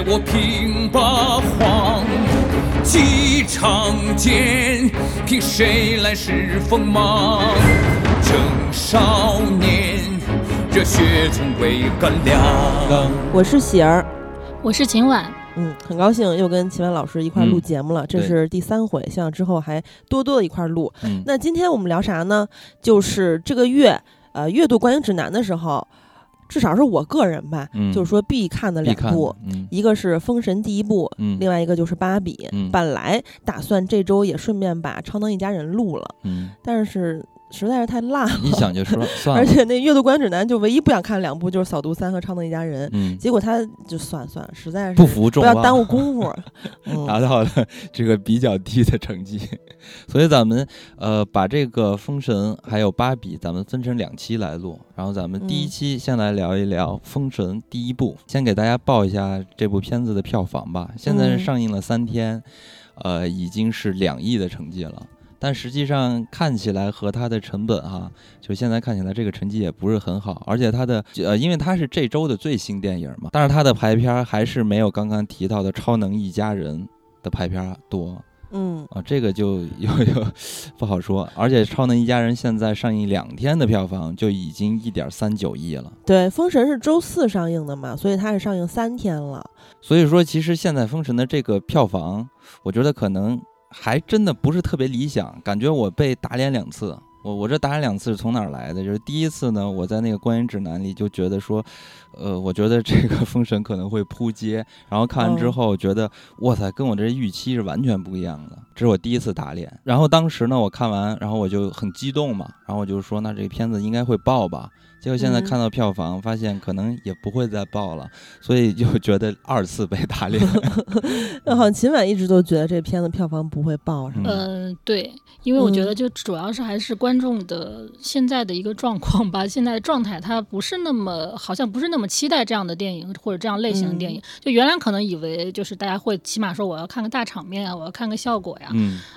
在我平八荒，几长剑，凭谁来试锋芒？正少年，热血从未干凉。我是喜儿，我是秦婉。嗯，很高兴又跟秦晚老师一块录节目了，这是第三回，希望之后还多多的一块录。那今天我们聊啥呢？就是这个月，呃，月度观影指南的时候。至少是我个人吧，就是说必看的两部，一个是《封神》第一部，另外一个就是《芭比》。本来打算这周也顺便把《超能一家人》录了，但是。实在是太烂了，一想就说 算了。而且那阅读观影指南就唯一不想看两部就是《扫毒三》和《超能一家人》，嗯，结果他就算算了，实在是不服众望，不要耽误功夫，达到了这个比较低的成绩。所以咱们呃把这个《封神》还有《芭比》咱们分成两期来录，然后咱们第一期先来聊一聊《封神》第一部，先给大家报一下这部片子的票房吧。现在是上映了三天，呃，已经是两亿的成绩了。但实际上看起来和它的成本哈，就现在看起来这个成绩也不是很好，而且它的呃，因为它是这周的最新电影嘛，但是它的排片还是没有刚刚提到的《超能一家人》的排片多。嗯啊，这个就有 有不好说，而且《超能一家人》现在上映两天的票房就已经一点三九亿了。对，《封神》是周四上映的嘛，所以它是上映三天了。所以说，其实现在《封神》的这个票房，我觉得可能。还真的不是特别理想，感觉我被打脸两次。我我这打脸两次是从哪儿来的？就是第一次呢，我在那个观影指南里就觉得说，呃，我觉得这个封神可能会扑街。然后看完之后觉得，哇塞，跟我这预期是完全不一样的。这是我第一次打脸。然后当时呢，我看完，然后我就很激动嘛，然后我就说，那这个片子应该会爆吧。结果现在看到票房，发现可能也不会再爆了，所以就觉得二次被打脸。那好像秦晚一直都觉得这片子票房不会爆，是吗？嗯，对，因为我觉得就主要是还是观众的现在的一个状况吧，现在的状态他不是那么好像不是那么期待这样的电影或者这样类型的电影。就原来可能以为就是大家会起码说我要看个大场面啊，我要看个效果呀，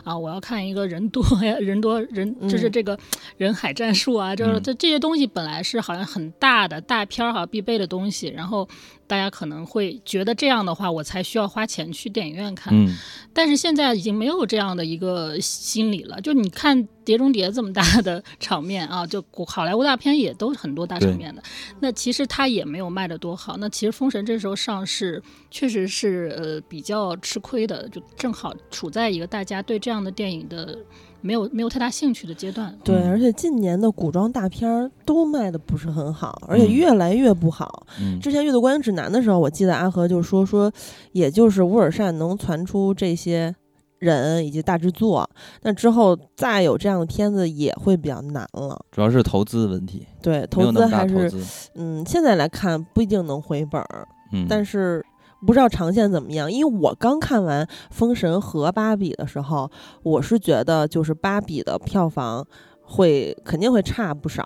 啊，我要看一个人多呀，人多人就是这个人海战术啊，就是这这些东西本来是。是好像很大的大片儿哈必备的东西，然后大家可能会觉得这样的话，我才需要花钱去电影院看。嗯，但是现在已经没有这样的一个心理了。就你看《碟中谍》这么大的 场面啊，就好莱坞大片也都很多大场面的，那其实它也没有卖的多好。那其实《封神》这时候上市确实是呃比较吃亏的，就正好处在一个大家对这样的电影的。没有没有太大兴趣的阶段，对，而且近年的古装大片儿都卖的不是很好，而且越来越不好。之前阅读观影指南的时候，我记得阿和就说说，也就是乌尔善能传出这些人以及大制作，那之后再有这样的片子也会比较难了。主要是投资问题，对，投资还是嗯，现在来看不一定能回本儿，嗯，但是。不知道长线怎么样，因为我刚看完《封神》和《芭比》的时候，我是觉得就是《芭比》的票房会肯定会差不少，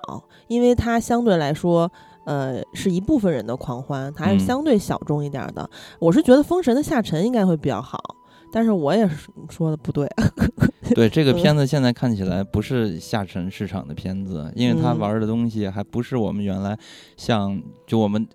因为它相对来说，呃，是一部分人的狂欢，它还是相对小众一点的。我是觉得《封神》的下沉应该会比较好，但是我也是说的不对。对这个片子现在看起来不是下沉市场的片子，因为它玩的东西还不是我们原来像就我们。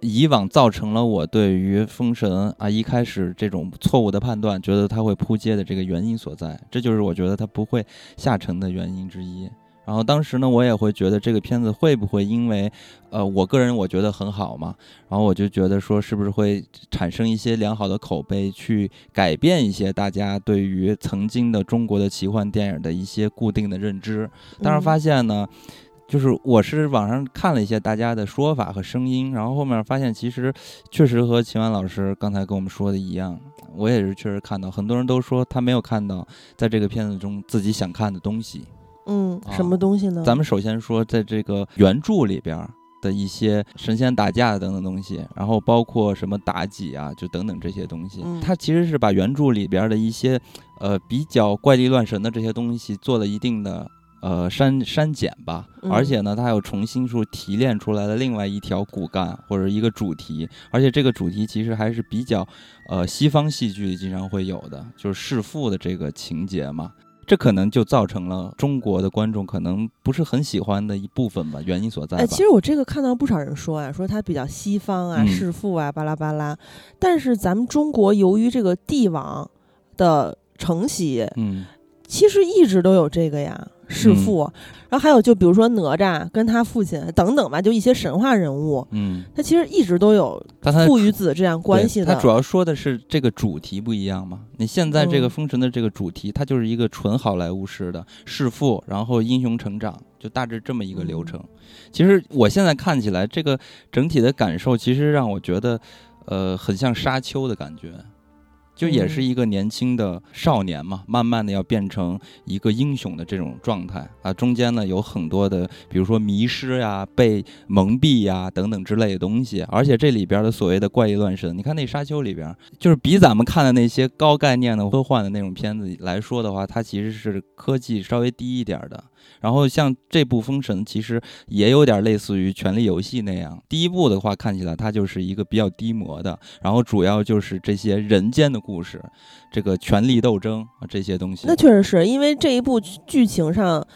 以往造成了我对于《封神》啊一开始这种错误的判断，觉得它会扑街的这个原因所在，这就是我觉得它不会下沉的原因之一。然后当时呢，我也会觉得这个片子会不会因为，呃，我个人我觉得很好嘛，然后我就觉得说是不是会产生一些良好的口碑，去改变一些大家对于曾经的中国的奇幻电影的一些固定的认知。但是发现呢。就是我是网上看了一些大家的说法和声音，然后后面发现其实确实和秦岚老师刚才跟我们说的一样，我也是确实看到很多人都说他没有看到在这个片子中自己想看的东西。嗯，什么东西呢？咱们首先说在这个原著里边的一些神仙打架等等东西，然后包括什么妲己啊，就等等这些东西，它其实是把原著里边的一些呃比较怪力乱神的这些东西做了一定的。呃，删删减吧，而且呢，它又重新说提炼出来了另外一条骨干或者一个主题，而且这个主题其实还是比较，呃，西方戏剧经常会有的，就是弑父的这个情节嘛。这可能就造成了中国的观众可能不是很喜欢的一部分吧，原因所在。哎，其实我这个看到不少人说啊，说它比较西方啊，弑父啊，巴拉巴拉。但是咱们中国由于这个帝王的承袭，嗯，其实一直都有这个呀。弑父，然后还有就比如说哪吒跟他父亲等等吧，就一些神话人物，嗯，他其实一直都有父与子这样关系的。他主要说的是这个主题不一样嘛？你现在这个封神的这个主题，它就是一个纯好莱坞式的弑父，然后英雄成长，就大致这么一个流程。其实我现在看起来，这个整体的感受其实让我觉得，呃，很像沙丘的感觉。就也是一个年轻的少年嘛，慢慢的要变成一个英雄的这种状态啊，中间呢有很多的，比如说迷失呀、被蒙蔽呀等等之类的东西，而且这里边的所谓的怪异乱神，你看那沙丘里边，就是比咱们看的那些高概念的科幻的那种片子来说的话，它其实是科技稍微低一点的。然后像这部《封神》，其实也有点类似于《权力游戏》那样。第一部的话，看起来它就是一个比较低模的，然后主要就是这些人间的故事，这个权力斗争啊这些东西。那确实是因为这一部剧情上，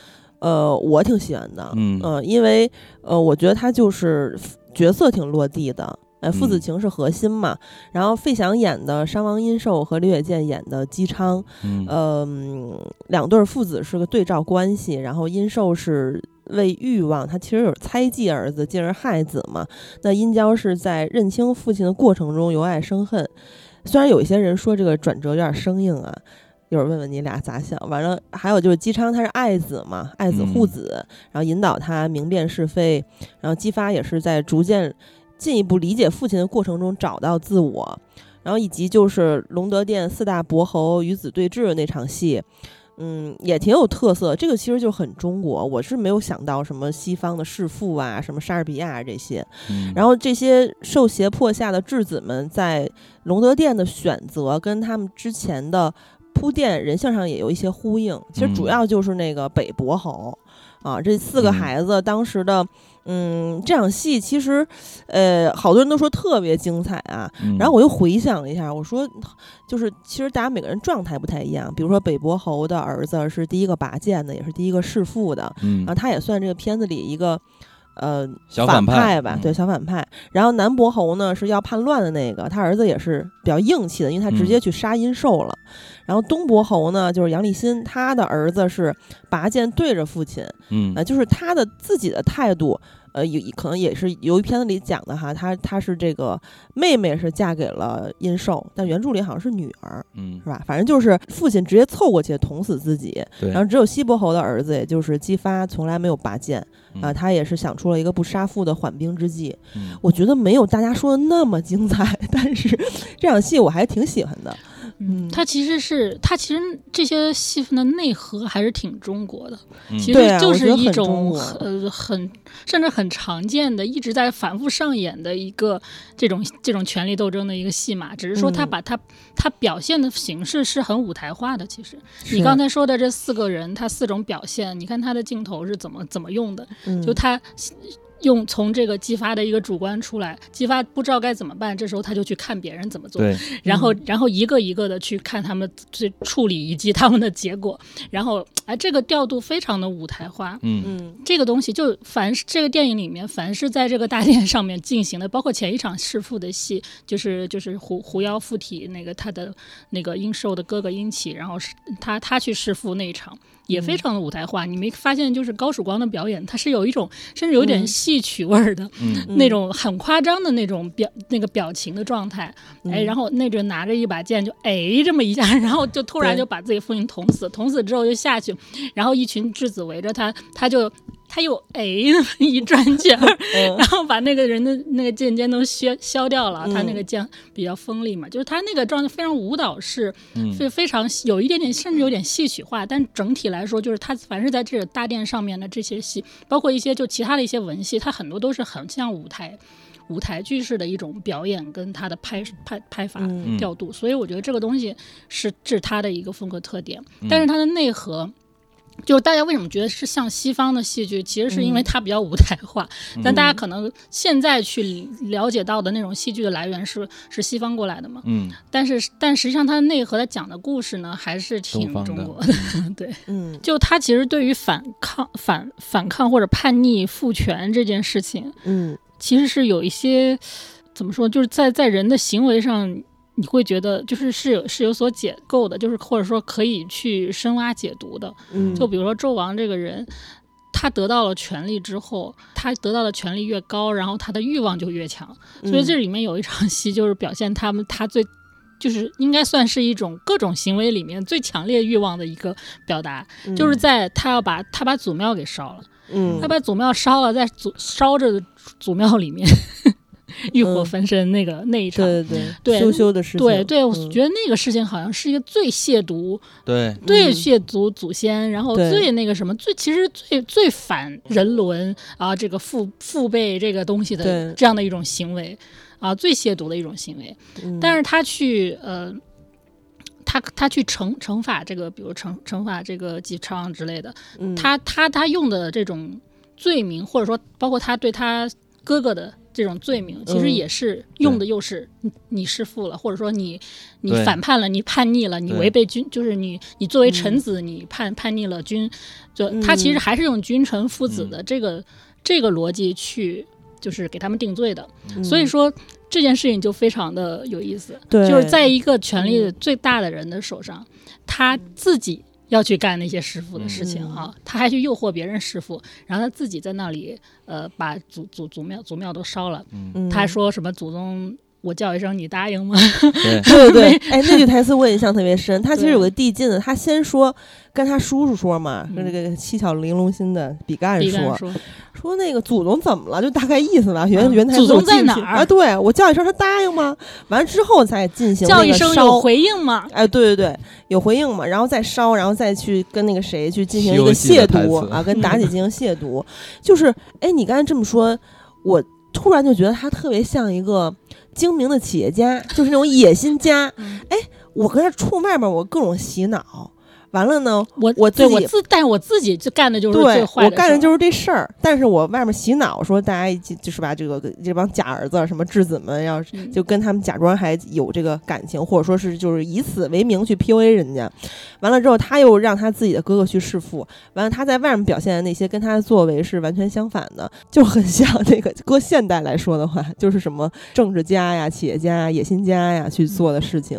呃，我挺喜欢的，嗯呃，因为呃，我觉得它就是角色挺落地的。哎，父子情是核心嘛。然后费翔演的商王殷寿和李雪健演的姬昌，嗯，两对父子是个对照关系。然后殷寿是为欲望，他其实有猜忌儿子，进而害子嘛。那殷郊是在认清父亲的过程中由爱生恨。虽然有一些人说这个转折有点生硬啊，一会儿问问你俩咋想。完了，还有就是姬昌他是爱子嘛，爱子护子，然后引导他明辨是非，然后姬发也是在逐渐。进一步理解父亲的过程中找到自我，然后以及就是龙德殿四大伯侯与子对峙的那场戏，嗯，也挺有特色。这个其实就很中国，我是没有想到什么西方的弑父啊，什么莎士比亚这些。然后这些受胁迫下的质子们在龙德殿的选择，跟他们之前的铺垫人性上也有一些呼应。其实主要就是那个北伯侯啊，这四个孩子当时的。嗯，这场戏其实，呃，好多人都说特别精彩啊。然后我又回想了一下，我说，就是其实大家每个人状态不太一样。比如说北伯侯的儿子是第一个拔剑的，也是第一个弑父的，然后他也算这个片子里一个。呃，反派吧，对，小反派。然后南伯侯呢是要叛乱的那个，他儿子也是比较硬气的，因为他直接去杀殷寿了。然后东伯侯呢就是杨立新，他的儿子是拔剑对着父亲，嗯，呃，就是他的自己的态度。呃，有可能也是由于片子里讲的哈，她她是这个妹妹是嫁给了殷寿，但原著里好像是女儿，嗯，是吧？反正就是父亲直接凑过去捅死自己，然后只有西伯侯的儿子，也就是姬发，从来没有拔剑啊，他也是想出了一个不杀父的缓兵之计。我觉得没有大家说的那么精彩，但是这场戏我还挺喜欢的。嗯，它其实是它其实这些戏份的内核还是挺中国的，其实就是一种呃很甚至很常见的一直在反复上演的一个这种这种权力斗争的一个戏码，只是说他把它它表现的形式是很舞台化的。其实。你刚才说的这四个人，他四种表现，你看他的镜头是怎么怎么用的，就他。用从这个激发的一个主观出来，激发不知道该怎么办，这时候他就去看别人怎么做，然后然后一个一个的去看他们去处理以及他们的结果，然后哎，这个调度非常的舞台化，嗯。嗯，这个东西就凡是这个电影里面凡是在这个大殿上面进行的，包括前一场弑父的戏，就是就是狐狐妖附体那个他的那个殷寿的哥哥殷启，然后是他他去弑父那一场。也非常的舞台化，你没发现就是高曙光的表演，他是有一种甚至有点戏曲味儿的那种很夸张的那种表那个表情的状态，哎，然后那阵拿着一把剑就哎这么一下，然后就突然就把自己父亲捅死，捅死之后就下去，然后一群质子围着他，他就。他又哎 一转圈，然后把那个人的那个剑尖都削削掉了。他那个剑比较锋利嘛，就是他那个状态非常舞蹈式，非非常有一点点，甚至有点戏曲化。但整体来说，就是他凡是在这个大殿上面的这些戏，包括一些就其他的一些文戏，它很多都是很像舞台舞台剧式的一种表演，跟他的拍拍拍法调度。所以我觉得这个东西是这是他的一个风格特点，但是它的内核。就是大家为什么觉得是像西方的戏剧，其实是因为它比较舞台化。但大家可能现在去了解到的那种戏剧的来源是是西方过来的嘛？嗯。但是但实际上它的内核它讲的故事呢，还是挺中国的。对，嗯。就它其实对于反抗、反反抗或者叛逆、父权这件事情，嗯，其实是有一些怎么说，就是在在人的行为上。你会觉得就是是有是有所解构的，就是或者说可以去深挖解读的。嗯，就比如说纣王这个人，他得到了权力之后，他得到的权力越高，然后他的欲望就越强。所以这里面有一场戏，就是表现他们他最就是应该算是一种各种行为里面最强烈欲望的一个表达，就是在他要把他把祖庙给烧了，嗯，他把祖庙烧了，在祖烧着的祖庙里面。欲火焚身那个那一场，对对对，羞羞的事情，对对，我觉得那个事情好像是一个最亵渎，对。对亵渎祖先，然后最那个什么，最其实最最反人伦啊，这个父父辈这个东西的这样的一种行为啊，最亵渎的一种行为。但是他去呃，他他去惩惩罚这个，比如惩惩罚这个姬昌之类的，他他他用的这种罪名，或者说包括他对他哥哥的。这种罪名其实也是用的，又是你你弑父了，或者说你你反叛了，你叛逆了，你违背君，就是你你作为臣子，你叛叛逆了君，就他其实还是用君臣父子的这个这个逻辑去，就是给他们定罪的。所以说这件事情就非常的有意思，就是在一个权力最大的人的手上，他自己。要去干那些师傅的事情啊，他还去诱惑别人师傅，然后他自己在那里呃把祖祖祖庙祖庙都烧了，他还说什么祖宗。我叫一声，你答应吗？对对 对，哎，那句台词我印象特别深。他其实有个递进的，他先说跟他叔叔说嘛，跟这个七巧玲珑心的比干说，说那个祖宗怎么了？就大概意思吧。原原台词祖宗在哪儿啊？对我叫一声，他答应吗？完了之后再进行叫一声有回应吗？哎，对对对，有回应嘛？然后再烧，然后再去跟那个谁去进行一个亵渎啊，跟妲己进行亵渎。就是哎，你刚才这么说，我突然就觉得他特别像一个。精明的企业家就是那种野心家，哎，我搁这处外面，我各种洗脑。完了呢，我我自己，但是我自己就干的就是最坏的，我干的就是这事儿。但是我外面洗脑，说大家一起就是把这个这帮假儿子什么质子们，要就跟他们假装还有这个感情，或者说是就是以此为名去 PUA 人家。完了之后，他又让他自己的哥哥去弑父。完了，他在外面表现的那些跟他的作为是完全相反的，就很像那个搁现代来说的话，就是什么政治家呀、企业家、野心家呀去做的事情。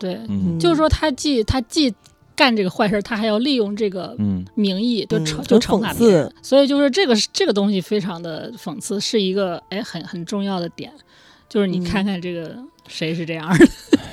对，就是说他既他既。干这个坏事，他还要利用这个名义，就惩就惩罚别人，所以就是这个这个东西非常的讽刺，是一个哎很很重要的点，就是你看看这个谁是这样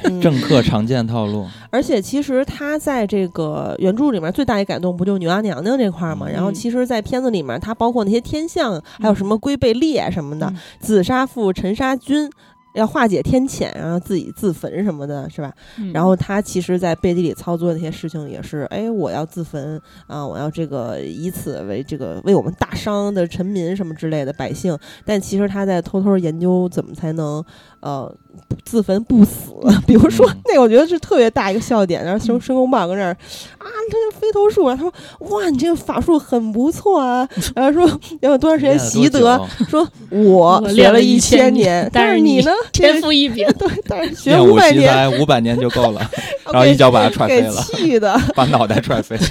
的，政客常见套路。而且其实他在这个原著里面最大一改动不就女娲娘娘这块嘛？然后其实，在片子里面，他包括那些天象，还有什么龟背猎什么的，紫砂父，沉沙君。要化解天谴，然后自己自焚什么的，是吧？然后他其实，在背地里操作那些事情也是，哎，我要自焚啊，我要这个以此为这个为我们大商的臣民什么之类的百姓，但其实他在偷偷研究怎么才能呃自焚不死。比如说，那我觉得是特别大一个笑点，然后申申公豹跟那儿啊，他就飞头术，然后他说哇，你这个法术很不错啊，然后说要有多长时间习得，说我学了一千年，但是你呢？天赋异禀，对，但是学五百年，五百年就够了，然后一脚把他踹飞了，气的，把脑袋踹飞了。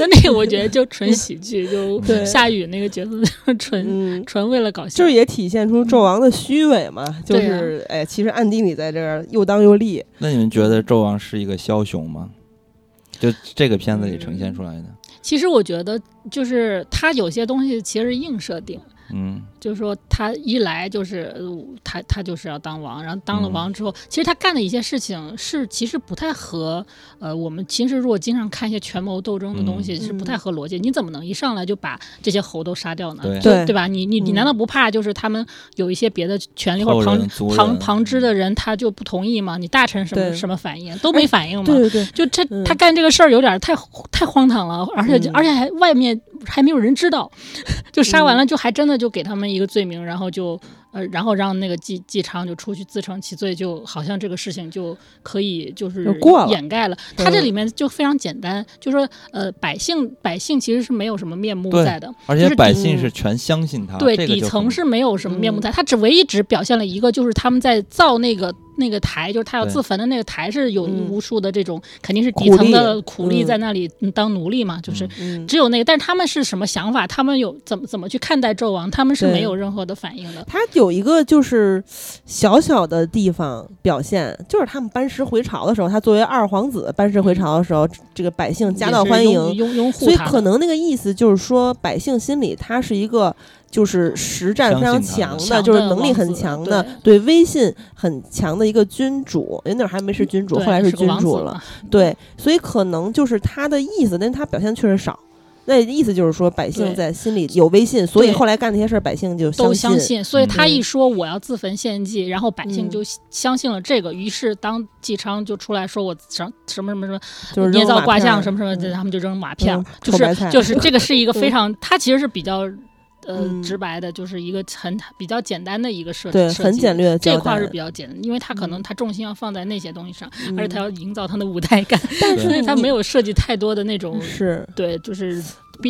那那个我觉得就纯喜剧，就夏雨那个角色纯纯为了搞笑，就是也体现出纣王的虚伪嘛，就是哎，其实暗地里在这儿又当又立。那你们觉得纣王是一个枭雄吗？就这个片子里呈现出来的？其实我觉得，就是他有些东西其实硬设定。嗯，就是说他一来就是他他就是要当王，然后当了王之后，其实他干的一些事情是其实不太合呃我们其实如果经常看一些权谋斗争的东西是不太合逻辑。你怎么能一上来就把这些侯都杀掉呢？对对吧？你你你难道不怕就是他们有一些别的权利或者旁旁旁支的人他就不同意吗？你大臣什么什么反应都没反应吗？对对，就他他干这个事儿有点太太荒唐了，而且而且还外面还没有人知道，就杀完了就还真的。就给他们一个罪名，然后就呃，然后让那个季季昌就出去自成其罪，就好像这个事情就可以就是掩盖了。他这里面就非常简单，就说呃，百姓百姓其实是没有什么面目在的，而且百姓是全相信他，对底层是没有什么面目在，他只唯一只表现了一个，就是他们在造那个。那个台就是他要自焚的那个台，是有无数的这种，肯定是底层的苦力在那里当奴隶嘛，就是只有那个。但是他们是什么想法？他们有怎么怎么去看待纣王？他们是没有任何的反应的。他有一个就是小小的地方表现，就是他们班师回朝的时候，他作为二皇子班师回朝的时候，这个百姓夹道欢迎，拥拥护所以可能那个意思就是说，百姓心里他是一个。就是实战非常强的，就是能力很强的，对威信很强的一个君主。人那会儿还没是君主，后来是君主了。对，所以可能就是他的意思，但他表现确实少。那意思就是说，百姓在心里有威信，所以后来干那些事儿，百姓就都相信。所以他一说我要自焚献祭，然后百姓就相信了这个。于是当纪昌就出来说我什什么什么什么，就是捏造卦象什么什么，他们就扔马片，就是就是这个是一个 非常，他其实是比较。呃，直白的，就是一个很比较简单的一个设计，对，很简略。这块是比较简，因为它可能它重心要放在那些东西上，而且它要营造它的舞台感，但是 它没有设计太多的那种，是对，就是。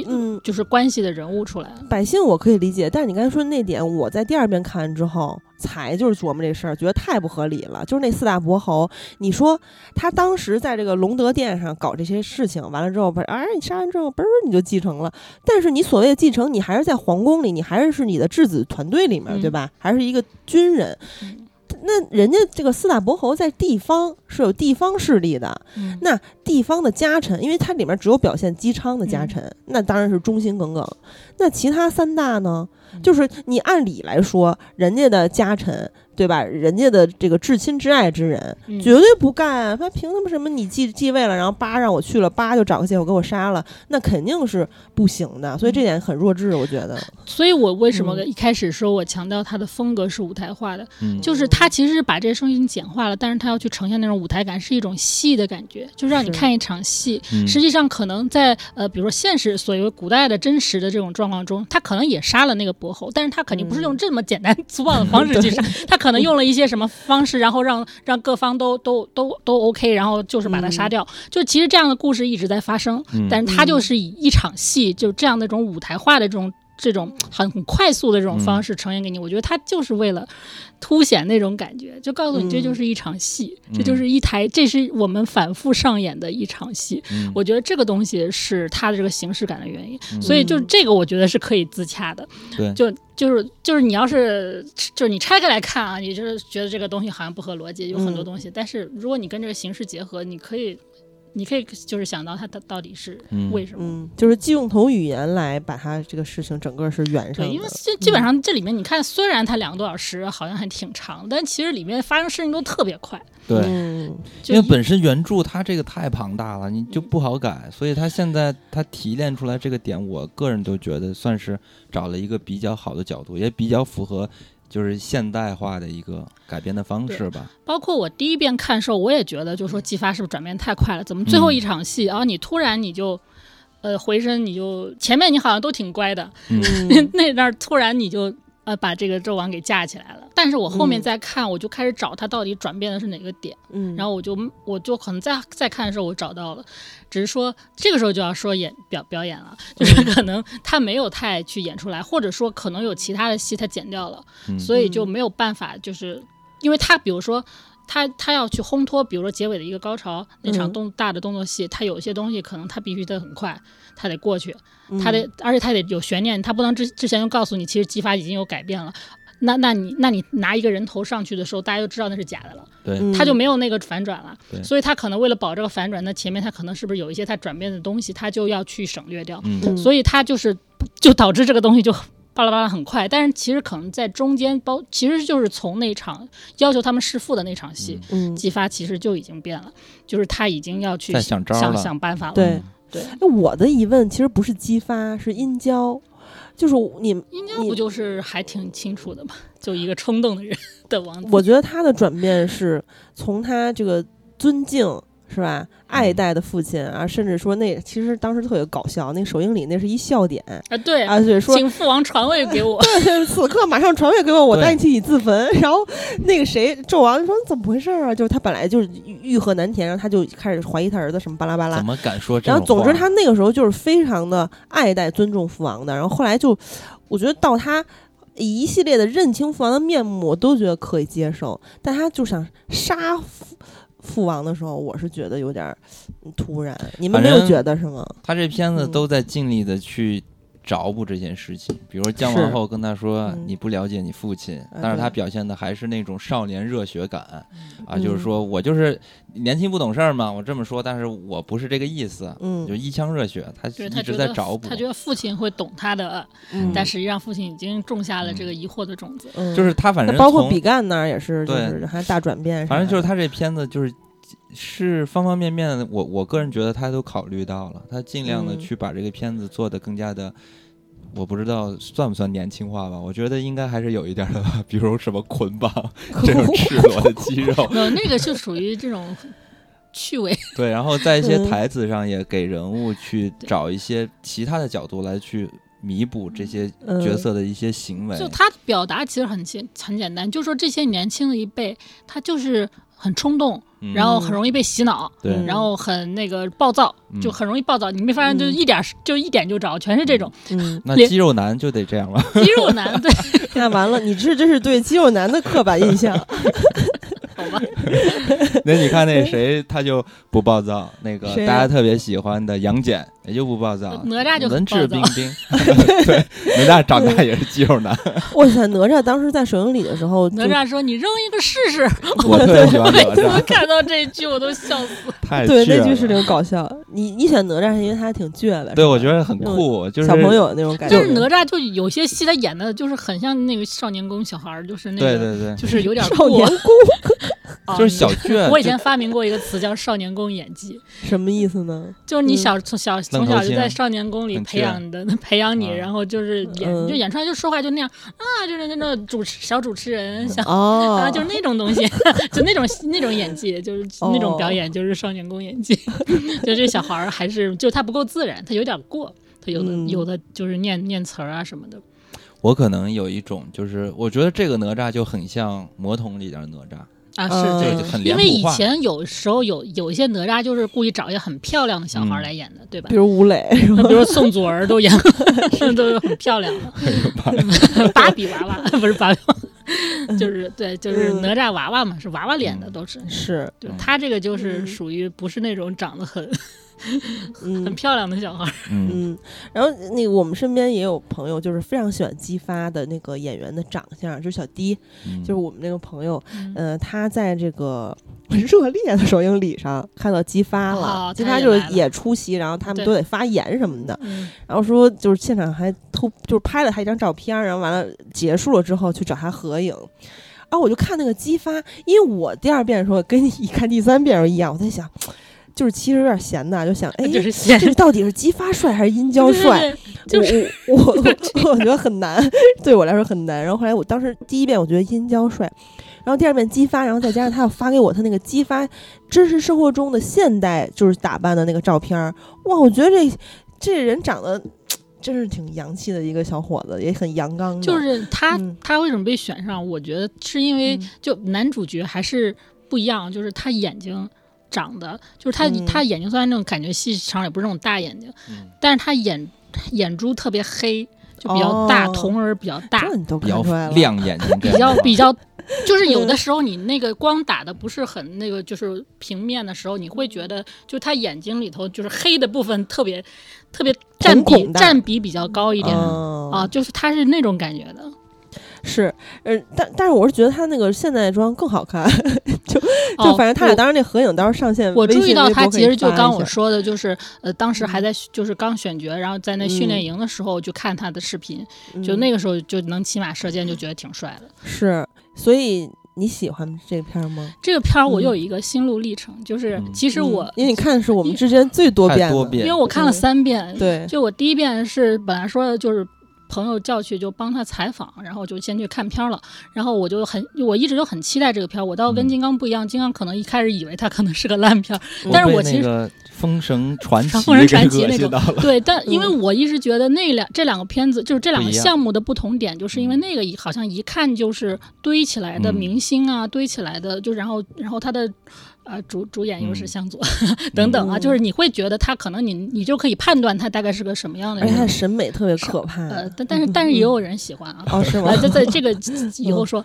嗯，就是关系的人物出来，百姓我可以理解，但是你刚才说那点，我在第二遍看完之后才就是琢磨这事儿，觉得太不合理了。就是那四大伯侯，你说他当时在这个隆德殿上搞这些事情，完了之后，哎，你杀完之后，嘣儿你就继承了。但是你所谓的继承，你还是在皇宫里，你还是是你的质子团队里面，对吧？还是一个军人。那人家这个四大伯侯在地方是有地方势力的，那地方的家臣，因为它里面只有表现姬昌的家臣，那当然是忠心耿耿。那其他三大呢？就是你按理来说，人家的家臣。对吧？人家的这个至亲至爱之人，绝对不干。他凭什么什么？你继继位了，然后八让我去了，八就找个借口给我杀了，那肯定是不行的。所以这点很弱智，我觉得。所以我为什么一开始说我强调他的风格是舞台化的，就是他其实是把这些声音简化了，但是他要去呈现那种舞台感，是一种戏的感觉，就让你看一场戏。实际上，可能在呃，比如说现实所谓古代的真实的这种状况中，他可能也杀了那个伯侯，但是他肯定不是用这么简单粗暴的方式去杀，他。可能用了一些什么方式，然后让让各方都都都都 OK，然后就是把他杀掉。就其实这样的故事一直在发生，但是他就是以一场戏，就这样的一种舞台化的这种这种很很快速的这种方式呈现给你。我觉得它就是为了。凸显那种感觉，就告诉你这就是一场戏，这就是一台，这是我们反复上演的一场戏。我觉得这个东西是它的这个形式感的原因，所以就这个我觉得是可以自洽的。对，就就是就是你要是就是你拆开来看啊，你就是觉得这个东西好像不合逻辑，有很多东西。但是如果你跟这个形式结合，你可以。你可以就是想到它到到底是为什么？嗯，就是既用同语言来把它这个事情整个是圆上。对，因为基基本上这里面你看，虽然它两个多小时好像还挺长，但其实里面发生事情都特别快。对，因为本身原著它这个太庞大了，你就不好改，所以它现在它提炼出来这个点，我个人都觉得算是找了一个比较好的角度，也比较符合。就是现代化的一个改编的方式吧。包括我第一遍看的时候，我也觉得，就是说姬发是不是转变太快了？怎么最后一场戏啊，你突然你就，呃，回身你就前面你好像都挺乖的，那那儿突然你就。呃，把这个纣王给架起来了。但是我后面再看，我就开始找他到底转变的是哪个点。嗯，然后我就我就可能再再看的时候，我找到了，只是说这个时候就要说演表表演了，就是可能他没有太去演出来，或者说可能有其他的戏他剪掉了，所以就没有办法，就是因为他比如说。他他要去烘托，比如说结尾的一个高潮那场动大的动作戏，他有些东西可能他必须得很快，他得过去，他得而且他得有悬念，他不能之之前就告诉你，其实技法已经有改变了。那那你那你拿一个人头上去的时候，大家就知道那是假的了，对，他就没有那个反转了，所以他可能为了保这个反转，那前面他可能是不是有一些他转变的东西，他就要去省略掉，所以他就是就导致这个东西就。巴拉巴拉很快，但是其实可能在中间包，其实就是从那场要求他们弑父的那场戏，嗯，激发其实就已经变了，就是他已经要去想想想办法了。对对，那我的疑问其实不是姬发，是殷郊，就是你殷郊不就是还挺清楚的吗？就一个冲动的人 的王子。我觉得他的转变是从他这个尊敬。是吧？爱戴的父亲啊，甚至说那其实当时特别搞笑，那首映礼那是一笑点啊，对啊，对，说请父王传位给我，对，此刻马上传位给我，我带你去自焚。然后那个谁纣王说怎么回事啊？就是他本来就是欲壑难填，然后他就开始怀疑他儿子什么巴拉巴拉，怎么敢说？然后总之他那个时候就是非常的爱戴尊重父王的。然后后来就我觉得到他一系列的认清父王的面目，我都觉得可以接受，但他就想杀。父王的时候，我是觉得有点突然，你们没有觉得是吗？他这片子都在尽力的去找补这件事情，比如姜王后跟他说：“你不了解你父亲。”但是他表现的还是那种少年热血感。啊，就是说我就是年轻不懂事儿嘛，我这么说，但是我不是这个意思，嗯，就一腔热血，他一直在找补。他觉得父亲会懂他的，但实际上父亲已经种下了这个疑惑的种子。就是他反正包括比干那儿也是，就是还大转变。反正就是他这片子就是。是方方面面的，我我个人觉得他都考虑到了，他尽量的去把这个片子做的更加的，我不知道算不算年轻化吧？我觉得应该还是有一点的吧，比如什么捆绑 这种赤裸的肌肉，有那个就属于这种趣味。对，然后在一些台词上也给人物去找一些其他的角度来去弥补这些角色的一些行为。就他表达其实很简很简单，就说这些年轻的一辈，他就是很冲动。然后很容易被洗脑，然后很那个暴躁，就很容易暴躁。你没发现，就一点就一点就着，全是这种。那肌肉男就得这样了。肌肉男，对，那完了，你这这是对肌肉男的刻板印象。那你看那谁，他就不暴躁。那个大家特别喜欢的杨戬，也就不暴躁。哪吒就文质彬彬。对，哪吒长大也是肌肉男。哇塞，哪吒当时在首映礼的时候，哪吒说：“你扔一个试试。”我特别喜欢哪吒。看到这一句我都笑死。太对，那句是挺搞笑。你你选哪吒是因为他挺倔的。对，我觉得很酷，就是小朋友那种感觉。就是哪吒，就有些戏他演的就是很像那个少年宫小孩，就是那个，对对对，就是有点少年宫。就是小倔。我以前发明过一个词叫“少年宫演技 ”，什么意思呢？就是你小从小从小就在少年宫里培养的，培养你，然后就是演，就演出来就说话就那样啊，就是那种主持小主持人，小啊，就是那种东西，就那种那种演技，就是那种表演，就是少年宫演技。就这小孩儿还是就他不够自然，他有点过，他有的有的就是念念词儿啊什么的。我可能有一种，就是我觉得这个哪吒就很像魔童里边哪吒。啊，是这个很因为以前有时候有有一些哪吒就是故意找一些很漂亮的小孩来演的，对吧？比如吴磊，比如宋祖儿都演 都是很漂亮的。芭比娃娃不是芭比娃娃，就是对，就是哪吒娃娃嘛，是娃娃脸的都是。是，对他这个就是属于不是那种长得很。很漂亮的小孩，嗯，然后那个我们身边也有朋友，就是非常喜欢姬发的那个演员的长相，就是小迪，就是我们那个朋友，呃，他在这个热烈的首映礼上看到姬发了，姬发就是也出席，然后他们都得发言什么的，然后说就是现场还偷就是拍了他一张照片，然后完了结束了之后去找他合影，啊，我就看那个姬发，因为我第二遍的时候跟你看第三遍时候一样，我在想。就是其实有点闲的，就想哎，这到底是姬发帅还是殷郊帅？就是我我我觉得很难，对我来说很难。然后后来我当时第一遍我觉得殷郊帅，然后第二遍姬发，然后再加上他要发给我他那个姬发真实生活中的现代就是打扮的那个照片儿哇，我觉得这这人长得 真是挺洋气的一个小伙子，也很阳刚。就是他他为什么被选上？我觉得是因为就男主角还是不一样，就是他眼睛。长的就是他，他眼睛虽然那种感觉细长，也不是那种大眼睛，但是他眼眼珠特别黑，就比较大，瞳仁比较大，比较亮眼睛，比较比较，就是有的时候你那个光打的不是很那个，就是平面的时候，你会觉得就他眼睛里头就是黑的部分特别特别占比占比比较高一点啊，就是他是那种感觉的。是，呃，但但是我是觉得他那个现代装更好看，就就反正他俩当时那合影到时候上线，我注意到他其实就刚我说的，就是呃，当时还在就是刚选角，然后在那训练营的时候就看他的视频，就那个时候就能骑马射箭，就觉得挺帅的。是，所以你喜欢这个片吗？这个片儿我有一个心路历程，就是其实我因为你看的是我们之间最多遍，多遍，因为我看了三遍，对，就我第一遍是本来说的就是。朋友叫去就帮他采访，然后就先去看片了。然后我就很，我一直就很期待这个片儿。我倒跟金刚不一样，金刚可能一开始以为他可能是个烂片儿，但是我其实。封神传奇，封神传奇那种，对，但因为我一直觉得那两这两个片子，就是这两个项目的不同点，就是因为那个好像一看就是堆起来的明星啊，堆起来的，就然后然后他的。啊，主主演又是向佐，等等啊，就是你会觉得他可能你你就可以判断他大概是个什么样的人，而且他审美特别可怕。呃，但但是但是也有人喜欢啊。哦，是吗？在在这个 以后说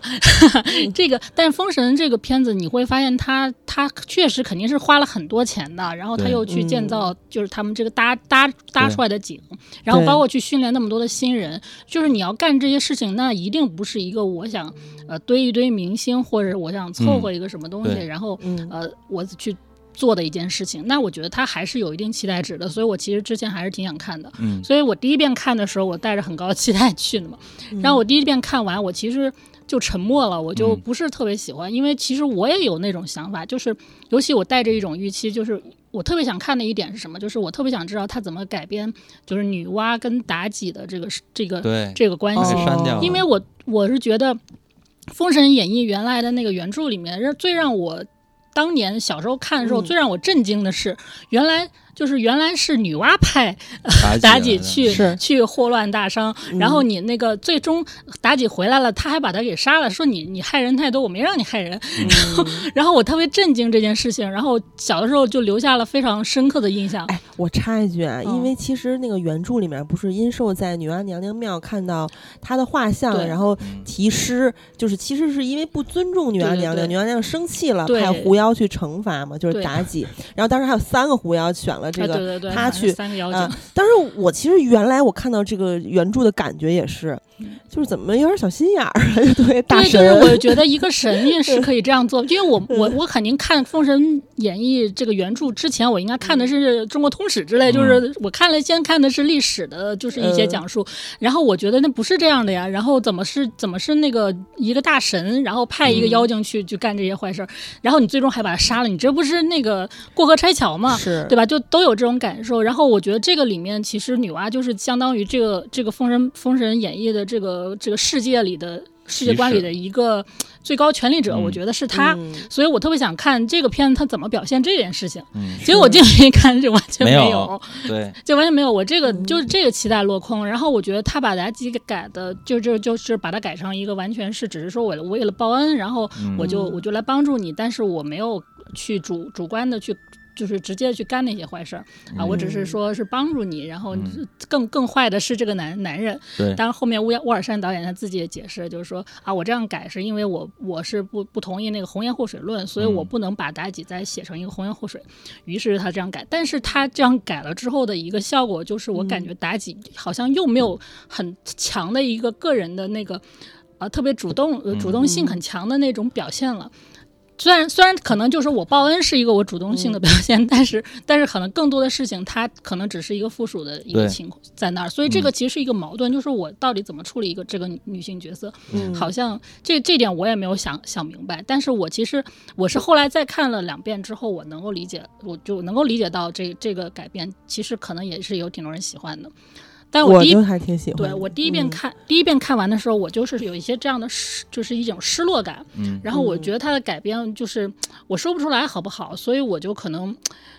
这个，但是封神这个片子你会发现他他确实肯定是花了很多钱的，然后他又去建造就是他们这个搭搭搭出来的景，然后包括去训练那么多的新人，就是你要干这些事情，那一定不是一个我想呃堆一堆明星或者我想凑合一个什么东西，然后呃。我去做的一件事情，那我觉得它还是有一定期待值的，所以我其实之前还是挺想看的。嗯，所以我第一遍看的时候，我带着很高的期待去的嘛。然后我第一遍看完，我其实就沉默了，我就不是特别喜欢，因为其实我也有那种想法，就是尤其我带着一种预期，就是我特别想看的一点是什么，就是我特别想知道他怎么改编，就是女娲跟妲己的这个这个这个关系，因为我我是觉得《封神演义》原来的那个原著里面，让最让我。当年小时候看的时候，最让我震惊的是，原来。就是原来是女娲派妲己去去祸乱大商，然后你那个最终妲己回来了，他还把他给杀了，说你你害人太多，我没让你害人。然后 然后我特别震惊这件事情，然后小的时候就留下了非常深刻的印象。哎，我插一句啊，因为其实那个原著里面不是殷寿在女娲娘娘庙看到她的画像，然后题诗，就是其实是因为不尊重女娲娘娘，女娲娘娘生气了，派狐妖去惩罚嘛，就是妲己。然后当时还有三个狐妖选了。这个他去啊，但是我其实原来我看到这个原著的感觉也是。就是怎么有点小心眼儿，对大神。对，就是我 觉得一个神也是可以这样做，因为我我我肯定看《封神演义》这个原著之前，我应该看的是中国通史之类，就是我看了先看的是历史的，就是一些讲述。然后我觉得那不是这样的呀，然后怎么是怎么是那个一个大神，然后派一个妖精去去干这些坏事儿，然后你最终还把他杀了，你这不是那个过河拆桥吗？是，对吧？就都有这种感受。然后我觉得这个里面其实女娲就是相当于这个这个《封神封神演义》的。这个这个世界里的世界观里的一个最高权力者，我觉得是他，所以我特别想看这个片子他怎么表现这件事情。结果进去一看，就完全没有，对，就完全没有。我这个就是这个期待落空。然后我觉得他把妲己给改的，就就就是把它改成一个完全是只是说我为了报恩，然后我就我就来帮助你，但是我没有去主主观的去。就是直接去干那些坏事儿啊！我只是说是帮助你，然后更更坏的是这个男男人。对，当然后面乌乌尔善导演他自己也解释，就是说啊，我这样改是因为我我是不不同意那个红颜祸水论，所以我不能把妲己再写成一个红颜祸水。于是他这样改，但是他这样改了之后的一个效果就是，我感觉妲己好像又没有很强的一个个人的那个啊特别主动主动性很强的那种表现了。虽然虽然可能就是我报恩是一个我主动性的表现，但是但是可能更多的事情它可能只是一个附属的一个情况在那儿，所以这个其实是一个矛盾，就是我到底怎么处理一个这个女性角色，好像这这点我也没有想想明白。但是我其实我是后来再看了两遍之后，我能够理解，我就能够理解到这这个改变其实可能也是有挺多人喜欢的。但我第一还挺喜欢。对我第一遍看，第一遍看完的时候，我就是有一些这样的失，就是一种失落感。嗯。然后我觉得他的改编就是我说不出来好不好，所以我就可能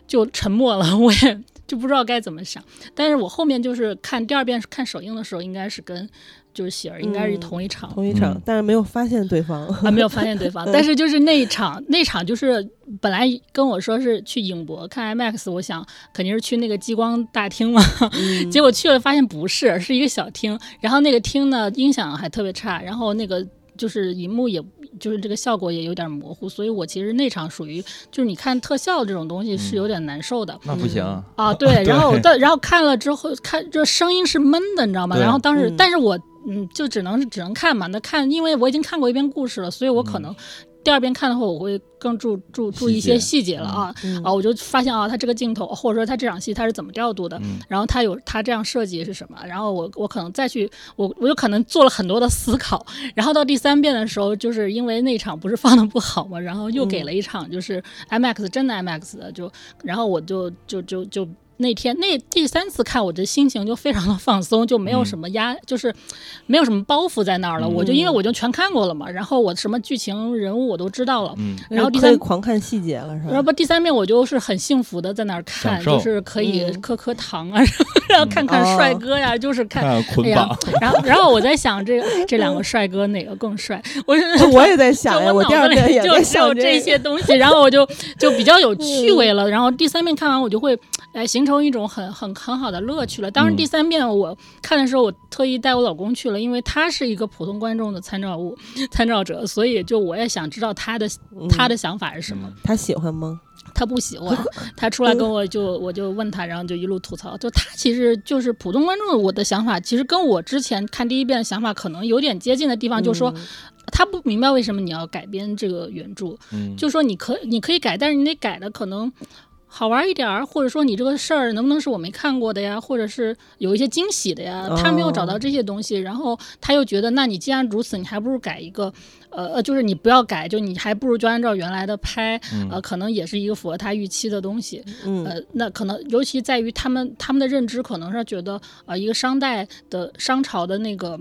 就沉默了，我也就不知道该怎么想。但是我后面就是看第二遍看首映的时候，应该是跟。就是喜儿应该是同一场，同一场，但是没有发现对方，还，没有发现对方。但是就是那一场，那场就是本来跟我说是去影博看 IMAX，我想肯定是去那个激光大厅嘛，结果去了发现不是，是一个小厅。然后那个厅呢，音响还特别差，然后那个就是银幕，也就是这个效果也有点模糊。所以我其实那场属于就是你看特效这种东西是有点难受的。那不行啊，对。然后到然后看了之后，看这声音是闷的，你知道吗？然后当时，但是我。嗯，就只能只能看嘛。那看，因为我已经看过一遍故事了，所以我可能第二遍看的话，我会更注注注意一些细节了啊啊！我就发现啊，他这个镜头，或者说他这场戏他是怎么调度的，然后他有他这样设计是什么，然后我我可能再去，我我就可能做了很多的思考。然后到第三遍的时候，就是因为那场不是放的不好嘛，然后又给了一场就是 IMAX 真的 IMAX 的，就然后我就就就就。那天那第三次看，我的心情就非常的放松，就没有什么压，就是没有什么包袱在那儿了。我就因为我就全看过了嘛，然后我什么剧情人物我都知道了，然后第三狂看细节了是吧？然后第三遍我就是很幸福的在那儿看，就是可以磕磕糖啊，然后看看帅哥呀，就是看哎呀，然后然后我在想这这两个帅哥哪个更帅？我 我也在想呀，我第二遍也在想这些东西，然后我就就比较有趣味了。然后第三遍看完我就会哎形成一种很很很好的乐趣了。当然第三遍我看的时候，我特意带我老公去了，因为他是一个普通观众的参照物、参照者，所以就我也想知道他的他的想法是什么。他喜欢吗？他不喜欢。他出来跟我就我就问他，然后就一路吐槽。就他其实就是普通观众，我的想法其实跟我之前看第一遍的想法可能有点接近的地方，就是说他不明白为什么你要改编这个原著。嗯，就说你可你可以改，但是你得改的可能。好玩一点儿，或者说你这个事儿能不能是我没看过的呀？或者是有一些惊喜的呀？他没有找到这些东西，然后他又觉得，那你既然如此，你还不如改一个，呃呃，就是你不要改，就你还不如就按照原来的拍，呃，可能也是一个符合他预期的东西。呃，那可能尤其在于他们他们的认知，可能是觉得，呃，一个商代的商朝的那个。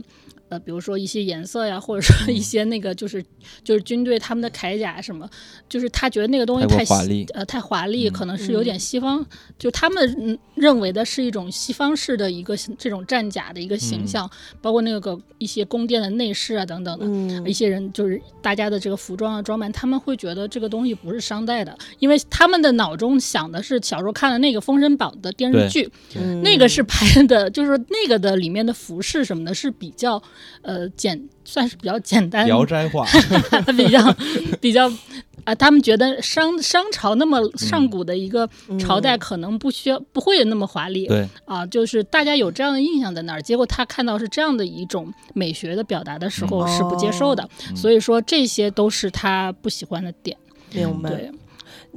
呃，比如说一些颜色呀，或者说一些那个，就是就是军队他们的铠甲什么，就是他觉得那个东西太华丽，呃，太华丽，可能是有点西方，就他们认为的是一种西方式的一个这种战甲的一个形象，包括那个一些宫殿的内饰啊等等的，一些人就是大家的这个服装啊装扮，他们会觉得这个东西不是商代的，因为他们的脑中想的是小时候看的那个《封神榜》的电视剧，那个是拍的，就是那个的里面的服饰什么的是比较。呃，简算是比较简单，聊斋话，比较比较啊，他们觉得商商朝那么上古的一个朝代，可能不需要不会那么华丽，对啊，就是大家有这样的印象在那儿，结果他看到是这样的一种美学的表达的时候是不接受的，所以说这些都是他不喜欢的点，明白。对。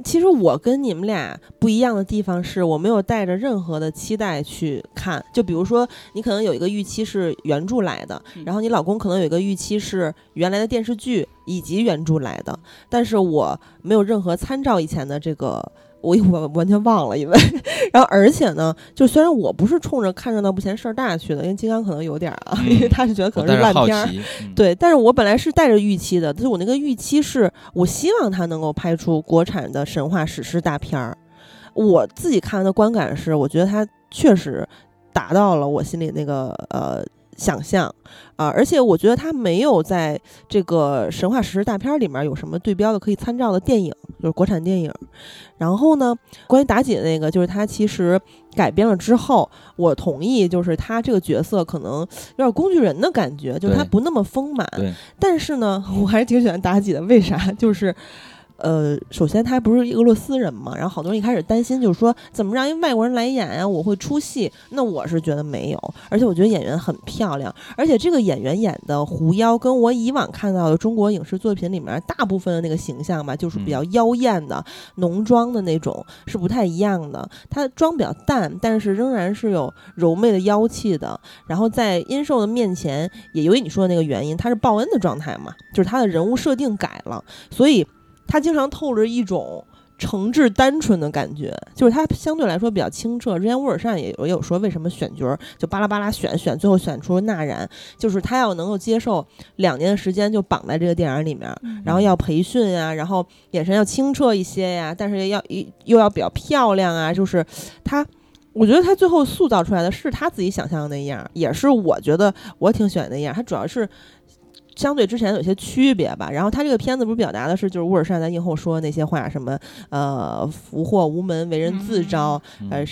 其实我跟你们俩不一样的地方是我没有带着任何的期待去看，就比如说你可能有一个预期是原著来的，然后你老公可能有一个预期是原来的电视剧以及原著来的，但是我没有任何参照以前的这个。我我完全忘了，因为，然后而且呢，就虽然我不是冲着看热闹不嫌事儿大去的，因为金刚可能有点啊，因为他是觉得可能是烂片儿，对，但是我本来是带着预期的，就是我那个预期是我希望他能够拍出国产的神话史诗大片儿，我自己看的观感是，我觉得他确实达到了我心里那个呃。想象啊，而且我觉得他没有在这个神话史诗大片里面有什么对标的可以参照的电影，就是国产电影。然后呢，关于妲己的那个，就是他其实改编了之后，我同意，就是他这个角色可能有点工具人的感觉，就是他不那么丰满。但是呢，我还是挺喜欢妲己的，为啥？就是。呃，首先他不是俄罗斯人嘛，然后好多人一开始担心，就是说怎么让一外国人来演呀，我会出戏。那我是觉得没有，而且我觉得演员很漂亮，而且这个演员演的狐妖，跟我以往看到的中国影视作品里面大部分的那个形象吧，就是比较妖艳的浓妆的那种，是不太一样的。他妆比较淡，但是仍然是有柔媚的妖气的。然后在殷寿的面前，也由于你说的那个原因，他是报恩的状态嘛，就是他的人物设定改了，所以。他经常透着一种诚挚单纯的感觉，就是他相对来说比较清澈。之前乌尔善也也有说，为什么选角就巴拉巴拉选选，最后选出了纳然，就是他要能够接受两年的时间就绑在这个电影里面，然后要培训呀，然后眼神要清澈一些呀，但是要又又要比较漂亮啊，就是他，我觉得他最后塑造出来的是他自己想象的那样，也是我觉得我挺喜欢那样。他主要是。相对之前有些区别吧，然后他这个片子不是表达的是，就是乌尔善在映后说那些话，什么呃福祸无门，为人自招，呃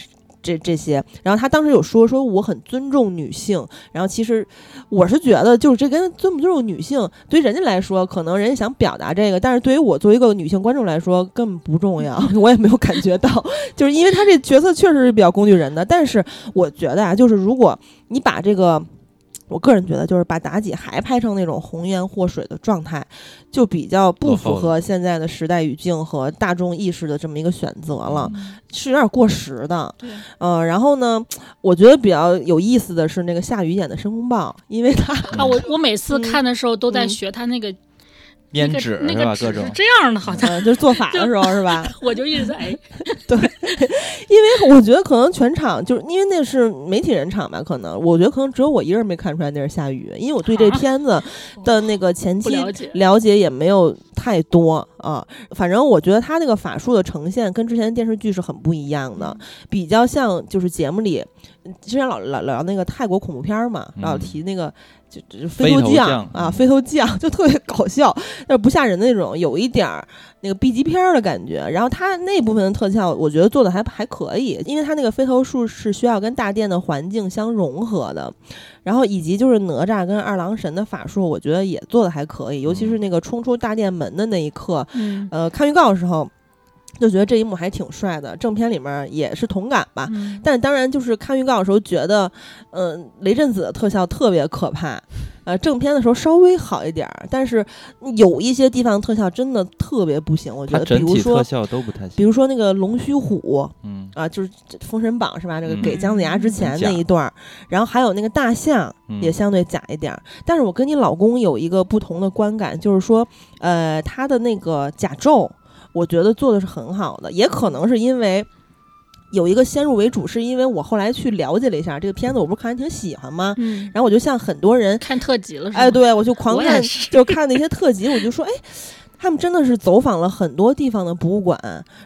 这这些，然后他当时有说说我很尊重女性，然后其实我是觉得就是这跟尊不尊重女性，对于人家来说，可能人家想表达这个，但是对于我作为一个女性观众来说根本不重要，我也没有感觉到，就是因为他这角色确实是比较工具人的，但是我觉得啊，就是如果你把这个。我个人觉得，就是把妲己还拍成那种红颜祸水的状态，就比较不符合现在的时代语境和大众意识的这么一个选择了，是有点过时的。嗯，然后呢，我觉得比较有意思的是那个夏雨演的申公豹，因为他啊，我我每次看的时候都在学他那个。编纸是吧？各种这样的，好像就是做法的时候是吧？我就一直在哎，对，因为我觉得可能全场就是因为那是媒体人场吧，可能我觉得可能只有我一个人没看出来那是下雨，因为我对这片子 的那个前期了解也没有太多啊。反正我觉得他那个法术的呈现跟之前电视剧是很不一样的，比较像就是节目里之前老老老聊那个泰国恐怖片嘛，老提那个。就就飞头降啊，飞头降 就特别搞笑，但是不吓人的那种，有一点儿那个 B 级片儿的感觉。然后它那部分的特效，我觉得做的还还可以，因为它那个飞头术是需要跟大殿的环境相融合的。然后以及就是哪吒跟二郎神的法术，我觉得也做的还可以，尤其是那个冲出大殿门的那一刻，呃，看预告的时候。就觉得这一幕还挺帅的，正片里面也是同感吧。但当然就是看预告的时候觉得，嗯，雷震子的特效特别可怕。呃，正片的时候稍微好一点儿，但是有一些地方特效真的特别不行。我觉得，比如说特效都不太行。比如说那个龙须虎，嗯啊，就是《封神榜》是吧？这个给姜子牙之前那一段，然后还有那个大象也相对假一点。但是我跟你老公有一个不同的观感，就是说，呃，他的那个甲胄。我觉得做的是很好的，也可能是因为有一个先入为主，是因为我后来去了解了一下这个片子，我不是看还挺喜欢吗？嗯，然后我就像很多人看特辑了，哎，对我就狂看，就看那些特辑，我就说，哎。他们真的是走访了很多地方的博物馆，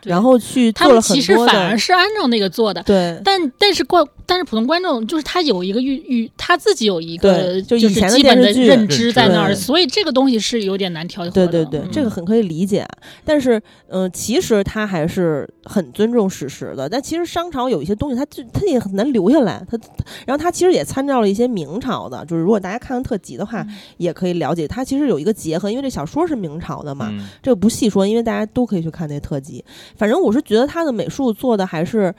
然后去做了很多其实反而是按照那个做的。对，但但是观但是普通观众就是他有一个预预他自己有一个就是基本的认知在那儿，所以这个东西是有点难调和的。对对对，这个很可以理解。但是嗯，其实他还是很尊重史实的。但其实商朝有一些东西，他就他也很难留下来。他然后他其实也参照了一些明朝的，就是如果大家看的特急的话，也可以了解他其实有一个结合，因为这小说是明朝的嘛。这个不细说，因为大家都可以去看那特辑。反正我是觉得他的美术做的还是，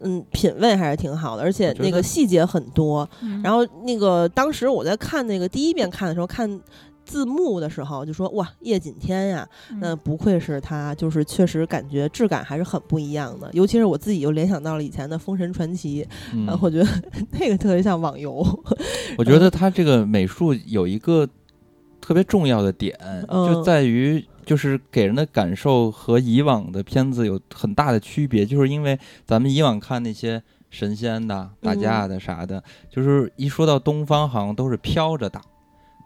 嗯，品味还是挺好的，而且那个细节很多。然后那个当时我在看那个第一遍看的时候，看字幕的时候就说：“哇，叶锦添呀，那不愧是他，就是确实感觉质感还是很不一样的。尤其是我自己又联想到了以前的《封神传奇》，我觉得 那个特别像网游。我觉得他这个美术有一个特别重要的点，就在于。就是给人的感受和以往的片子有很大的区别，就是因为咱们以往看那些神仙的打架的啥的，就是一说到东方好像都是飘着打，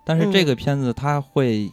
但是这个片子它会。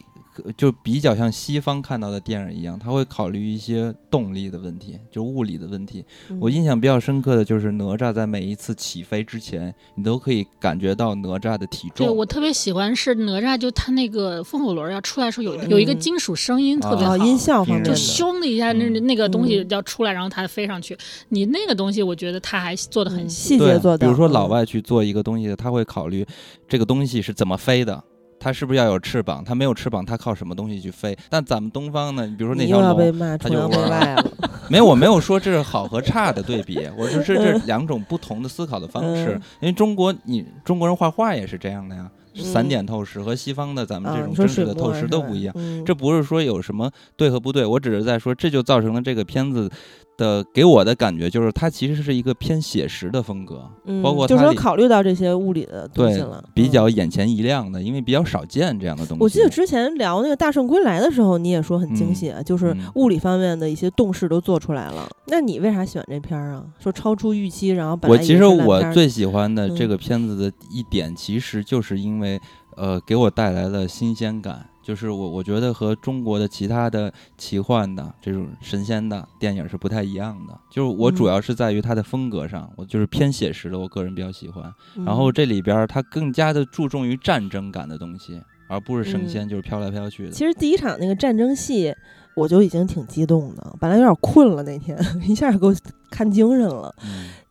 就比较像西方看到的电影一样，他会考虑一些动力的问题，就物理的问题。我印象比较深刻的就是哪吒在每一次起飞之前，你都可以感觉到哪吒的体重。对我特别喜欢是哪吒，就他那个风火轮要出来的时候，有有一个金属声音特别好，音效方面就咻的一下，那那个东西要出来，然后它飞上去。你那个东西，我觉得他还做的很细节做的。比如说老外去做一个东西，他会考虑这个东西是怎么飞的。它是不是要有翅膀？它没有翅膀，它靠什么东西去飞？但咱们东方呢？你比如说那条龙，它就 没有，我没有说这是好和差的对比，我就是这两种不同的思考的方式。因为中国，你中国人画画也是这样的呀，散点透视和西方的咱们这种真实的透视都不一样。这不是说有什么对和不对，我只是在说，这就造成了这个片子。的给我的感觉就是，它其实是一个偏写实的风格，包括就是说考虑到这些物理的东西了，比较眼前一亮的，因为比较少见这样的东西。我记得之前聊那个《大圣归来》的时候，你也说很惊喜，就是物理方面的一些动势都做出来了。那你为啥喜欢这片儿啊？说超出预期，然后我其实我最喜欢的这个片子的一点，其实就是因为呃，给我带来了新鲜感。就是我，我觉得和中国的其他的奇幻的这种神仙的电影是不太一样的。就是我主要是在于它的风格上，我就是偏写实的，我个人比较喜欢。然后这里边它更加的注重于战争感的东西，而不是神仙就是飘来飘去的。其实第一场那个战争戏，我就已经挺激动的，本来有点困了那天，一下给我看精神了。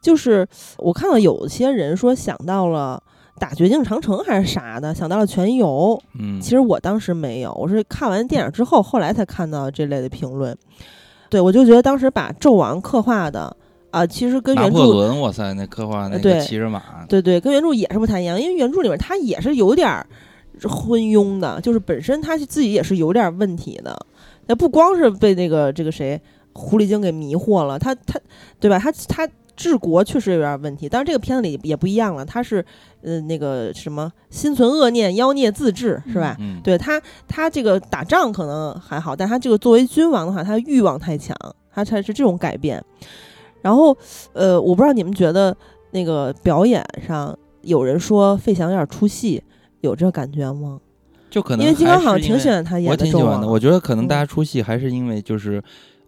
就是我看到有些人说想到了。打绝境长城还是啥的，想到了全游。嗯，其实我当时没有，我是看完电影之后，后来才看到这类的评论。对，我就觉得当时把纣王刻画的啊，其实跟原著，哇塞，那刻画那个骑着马，对对，跟原著也是不太一样。因为原著里面他也是有点昏庸的，就是本身他自己也是有点问题的。那不光是被那个这个谁狐狸精给迷惑了，他他对吧？他他。治国确实有点问题。但是，这个片子里也不一样了，他是呃那个什么心存恶念，妖孽自治，是吧？嗯，对他，他这个打仗可能还好，但他这个作为君王的话，他欲望太强，他才是这种改变。然后，呃，我不知道你们觉得那个表演上有人说费翔有点出戏，有这感觉吗？就可能因为金刚好像挺喜欢他演的，我挺喜欢的。我觉得可能大家嗯出戏还是因为就是，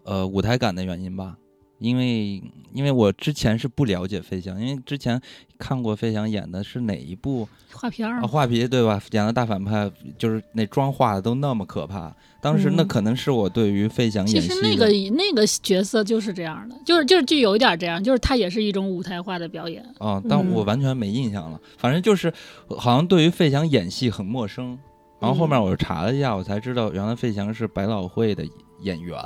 呃，舞台感的原因吧。因为因为我之前是不了解费翔，因为之前看过费翔演的是哪一部画片儿啊？画皮对吧？演的大反派，就是那妆化的都那么可怕。当时那嗯可能是我对于费翔其演戏的实那个那个角色就是这样的，就是就是就有一点这样，就是他也是一种舞台化的表演。啊，但我嗯完全没印象了。反正就是好像对于费翔演戏很陌生。然后后面我查了一下，我才知道原来费翔是百老汇的演员，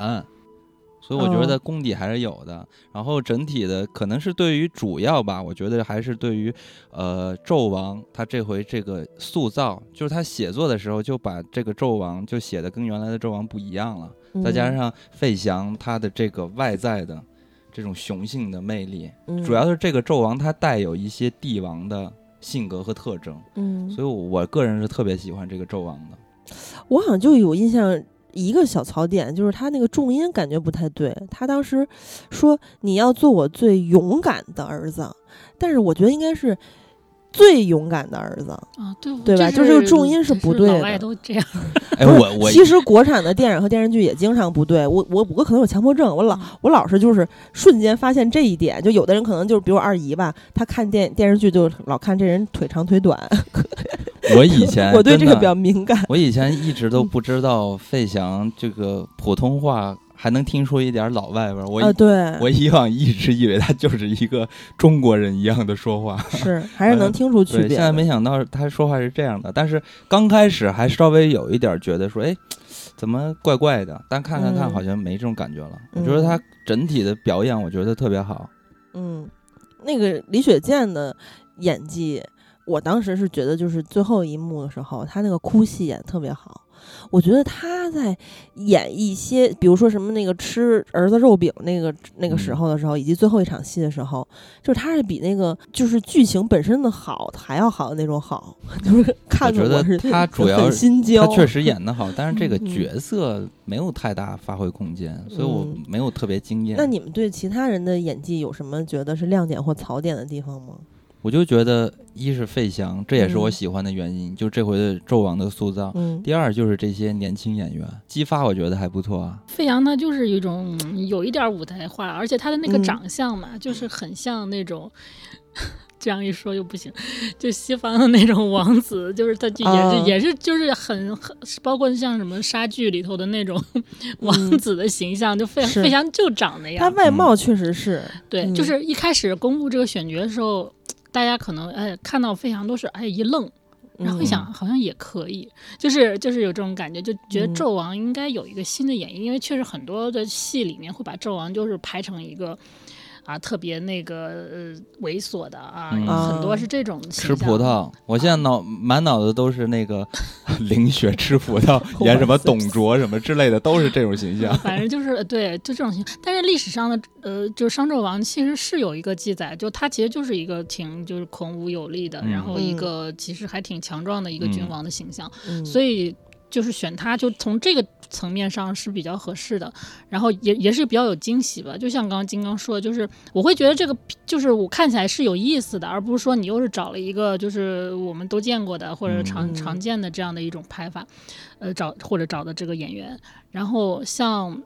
所以我觉得哦功底还是有的。然后整体的可能是对于主要吧，我觉得还是对于呃纣王他这回这个塑造，就是他写作的时候就把这个纣王就写的跟原来的纣王不一样了。再加嗯上费翔他的这个外在的这种雄性的魅力，嗯主要是这个纣王他带有一些帝王的性格和特征，嗯，所以我个人是特别喜欢这个纣王的。我好像就有印象一个小槽点，就是他那个重音感觉不太对。他当时说你要做我最勇敢的儿子，但是我觉得应该是最勇敢的儿子。啊，对对吧这就这个重音是不对的老外都这样。哎，我我其实国产的电影和电视剧也经常不对。我我我可能有强迫症，我老嗯我老是就是瞬间发现这一点。就有的人可能就是比如二姨吧，她看电电视剧就老看这人腿长腿短，我以前 我对这个比较敏感。我以前一直都不知道费翔这个普通话还能听出一点老外味儿。我对，我以往一直以为他就是一个中国人一样的说话。是还是能听出区，别的。现在没想到他说话是这样的，但是刚开始还稍微有一点觉得说，哎，怎么怪怪的？但看看看嗯好像没这种感觉了。嗯我觉得他整体的表演，我觉得特别好。嗯，那个李雪健的演技，我当时是觉得就是最后一幕的时候，他那个哭戏演的特别好。我觉得他在演一些，比如说什么那个吃儿子肉饼那个那个时嗯候的时候，以及最后一场戏的时候，就是他是比那个就是剧情本身的好还要好的那种好，就是看我觉得他主要很心焦。他确实演的好，但是这个嗯角色没有太大发挥空间，所以我嗯没有特别惊艳。那你们对其他人的演技有什么觉得是亮点或槽点的地方吗？我就觉得，一是费翔，这也是我嗯喜欢的原因，就这回的纣王的塑造。嗯第二就是这些年轻演员姬发，我觉得还不错啊。费翔他就是一种嗯有一点舞台化，而且他的那个嗯长相嘛，就是很像那种。这样一说又不行，就西方的那种王子，就是他就也是、啊也是就是很很，包括像什么莎剧里头的那种王嗯子的形象，就费是费翔就长那样他样。外貌确实是，对，嗯就是一开始公布这个选角的时候，大家可能哎看到费翔都是哎一愣，然后一嗯想好像也可以，就是就是有这种感觉，就觉得嗯纣王应该有一个新的演绎，因为确实很多的戏里面会把纣王就是排成一个。啊，特别那个呃猥琐的啊，嗯很多是这种吃葡萄，我现在脑满脑子都是那个 凌雪吃葡萄，演什么董卓什么之类的，都是这种形象。反正就是呃对，就这种形象。但是历史上的呃，就是商纣王其实是有一个记载，就他其实就是一个挺就是孔武有力的，嗯然后一嗯个其实还挺强壮的一个君嗯王的形象。嗯所以就是选他，就从这个层面上是比较合适的，然后也也是比较有惊喜吧。就像刚刚金刚说的，就是我会觉得这个就是我看起来是有意思的，而不是说你又是找了一个就是我们都见过的或者常、嗯常见的这样的一种拍法，呃，找或者找的这个演员，然后像。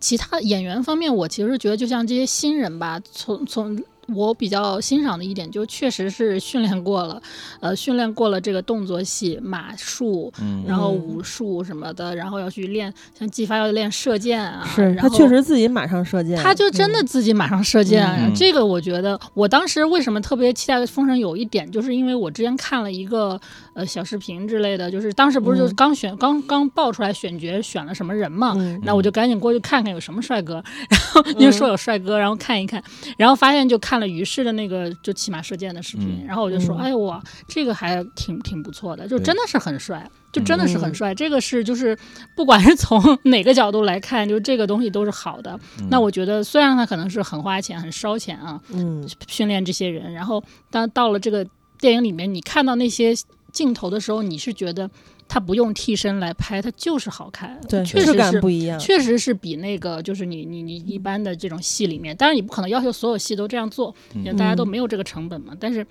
其他演员方面，我其实觉得就像这些新人吧，从从我比较欣赏的一点，就确实是训练过了，呃，训练过了这个动作戏、马术，嗯，然后嗯。武术什么的，然后要去练，像姬发要练射箭啊，是然后他确实自己马上射箭，他就真的自己马上射箭、啊嗯。这个我觉得，我当时为什么特别期待《封神》，有一点就是因为我之前看了一个呃小视频之类的，就是当时不是就是刚选、刚刚爆出来选角选了什么人嘛，嗯那我就赶紧过去看看有什么帅哥，然后 因为说有帅哥，然后看一看，然后发现就看看了于适的那个就骑马射箭的视频，然后我就说，哎我这个还挺挺不错的，就真的是很帅，就真的是很帅。这个是就是不管是从 哪个角度来看，就这个东西都是好的。那我觉得虽然他可能是很花钱、很烧钱啊，嗯，训练这些人，然后当到了这个电影里面，你看到那些镜头的时候，你是觉得。他不用替身来拍，他就是好看，对，确实感不一样，确实是比那个就是你你你一般的这种戏里面，当然你不可能要求所有戏都这样做，因为大家都没有这个成本嘛。但是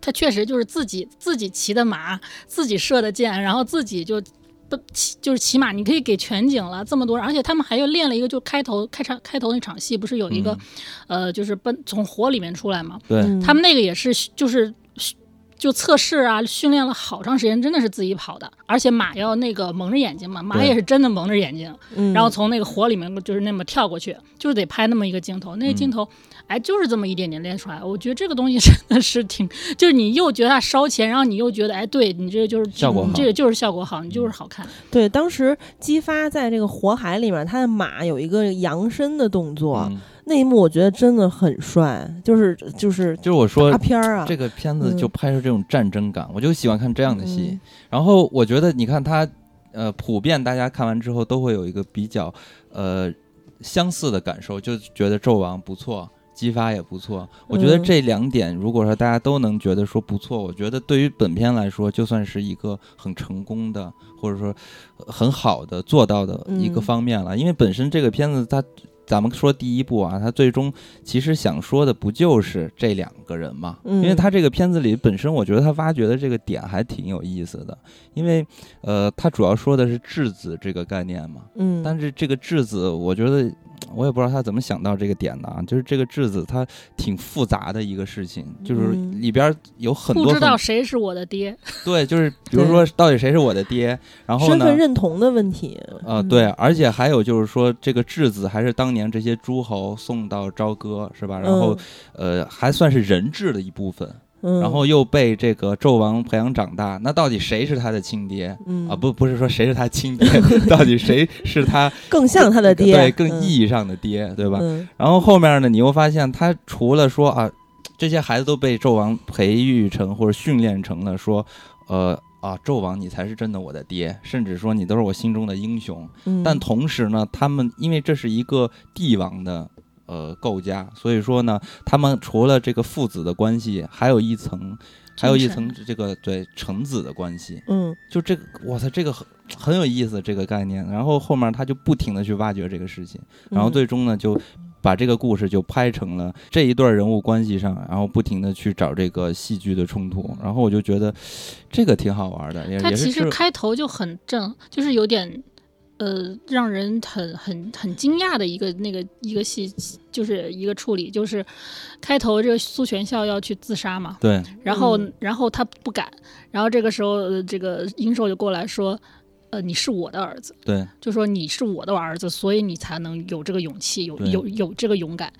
他确实就是自己自己骑的马，自己射的箭，然后自己就不骑就是骑马，你可以给全景了这么多，而且他们还又练了一个，就开头开场开头那场戏不是有一个呃就是奔从火里面出来嘛？对，他们那个也是就是。就测试啊，训练了好长时间，真的是自己跑的，而且马要那个蒙着眼睛嘛，马也是真的蒙着眼睛，然后从那个火里面就是那么跳过去，就是得拍那么一个镜头，那个镜头，哎，就是这么一点点练出来。我觉得这个东西 真的是挺，就是你又觉得它烧钱，然后你又觉得，哎，对你这个就是效果好，这个就是效果好，你就是好看。对，当时激发在这个火海里面，他的马有一个扬身的动作。那一幕我觉得真的很帅，就是就是就是我说大片儿啊，这个片子就拍出这种战争感，我就喜欢看这样的戏。然后我觉得你看他，呃，普遍大家看完之后都会有一个比较呃相似的感受，就觉得纣王不错，激发也不错。我觉得这两点，如果说大家都能觉得说不错，我觉得对于本片来说，就算是一个很成功的，或者说很好的做到的一个方面了。因为本身这个片子它。咱们说第一部啊，他最终其实想说的不就是这两个人嘛？因为他这个片子里本身，我觉得他挖掘的这个点还挺有意思的。因为，呃，他主要说的是质子这个概念嘛。嗯。但是这个质子，我觉得。我也不知道他怎么想到这个点的啊，就是这个质子它挺复杂的一个事情，就是里边有很多不知道谁是我的爹，对，就是 比如说到底谁是我的爹，然后身份认同的问题，呃，对，而且还有就是说这个质子还是当年这些诸侯送到朝歌是吧？然后呃还算是人质的一部分。然后又被这个纣王培养长大，那到底谁是他的亲爹？啊，不，不是说谁是他亲爹，到底谁是他更像他的爹？对，更意义上的爹，对吧？然后后面呢，你又发现他除了说啊，这些孩子都被纣王培育成或者训练成了说，呃啊，纣王你才是真的我的爹，甚至说你都是我心中的英雄。但同时呢，他们因为这是一个帝王的。呃，构架，所以说呢，他们除了这个父子的关系，还有一层，还有一层这个对臣子的关系。嗯，就这个，哇塞，这个很很有意思这个概念。然后后面他就不停的去挖掘这个事情，然后最终呢，就把这个故事就拍成了这一段人物关系上，然后不停的去找这个戏剧的冲突。然后我就觉得这个挺好玩的，也他其实开头就很正，就是有点。呃，让人很很很惊讶的一个那个一个戏，就是一个处理，就是开头这个苏全孝要去自杀嘛，对，然后然后他不敢，然后这个时候这个殷寿就过来说，呃，你是我的儿子，对，就说你是我的儿子，所以你才能有这个勇气，有有有这个勇敢。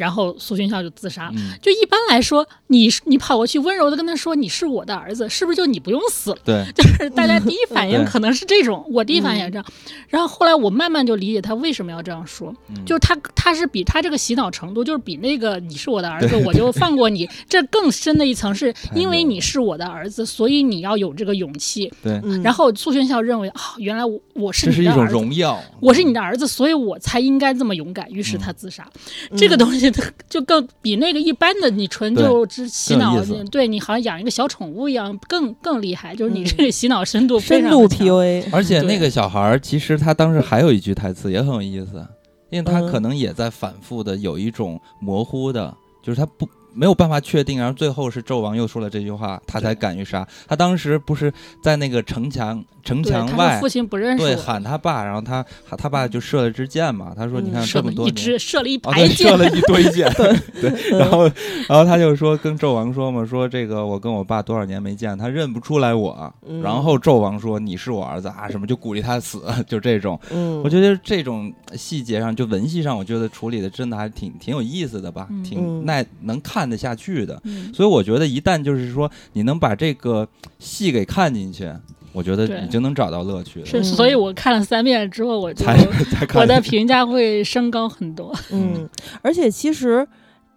然后苏勋孝就自杀。就一般来说，你你跑过去温柔的跟他说你是我的儿子，是不是就你不用死了？对，就是大家第一反应可能是这种，我第一反应也这样。然后后来我慢慢就理解他为什么要这样说，就是他他是比他这个洗脑程度，就是比那个你是我的儿子，我就放过你，这更深的一层，是因为你是我的儿子，所以你要有这个勇气。对。然后苏勋孝认为啊，原来我我是这是一种荣耀，我是你的儿子，所以我才应该这么勇敢。于是他自杀，这个东西。就更比那个一般的你纯就只洗脑，对你好像养一个小宠物一样，更更厉害。就是你这个洗脑深度深度 PUA，而且那个小孩儿其实他当时还有一句台词也很有意思，因为他可能也在反复的有一种模糊的，就是他不。没有办法确定，然后最后是纣王又说了这句话，他才敢于杀。他当时不是在那个城墙城墙外，父亲不认识，对，喊他爸，然后他他爸就射了支箭嘛。他说：“你看这么多，射了一排箭，射了一堆箭。”对，然后然后他就说跟纣王说嘛，说这个我跟我爸多少年没见，他认不出来我。然后纣王说：“你是我儿子啊，什么就鼓励他死，就这种。”嗯，我觉得这种细节上，就文戏上，我觉得处理的真的还挺挺有意思的吧，挺耐能看。看得下去的，所以我觉得一旦就是说你能把这个戏给看进去，我觉得你就能找到乐趣。是，所以我看了三遍之后，我就我的评价会升高很多。嗯，而且其实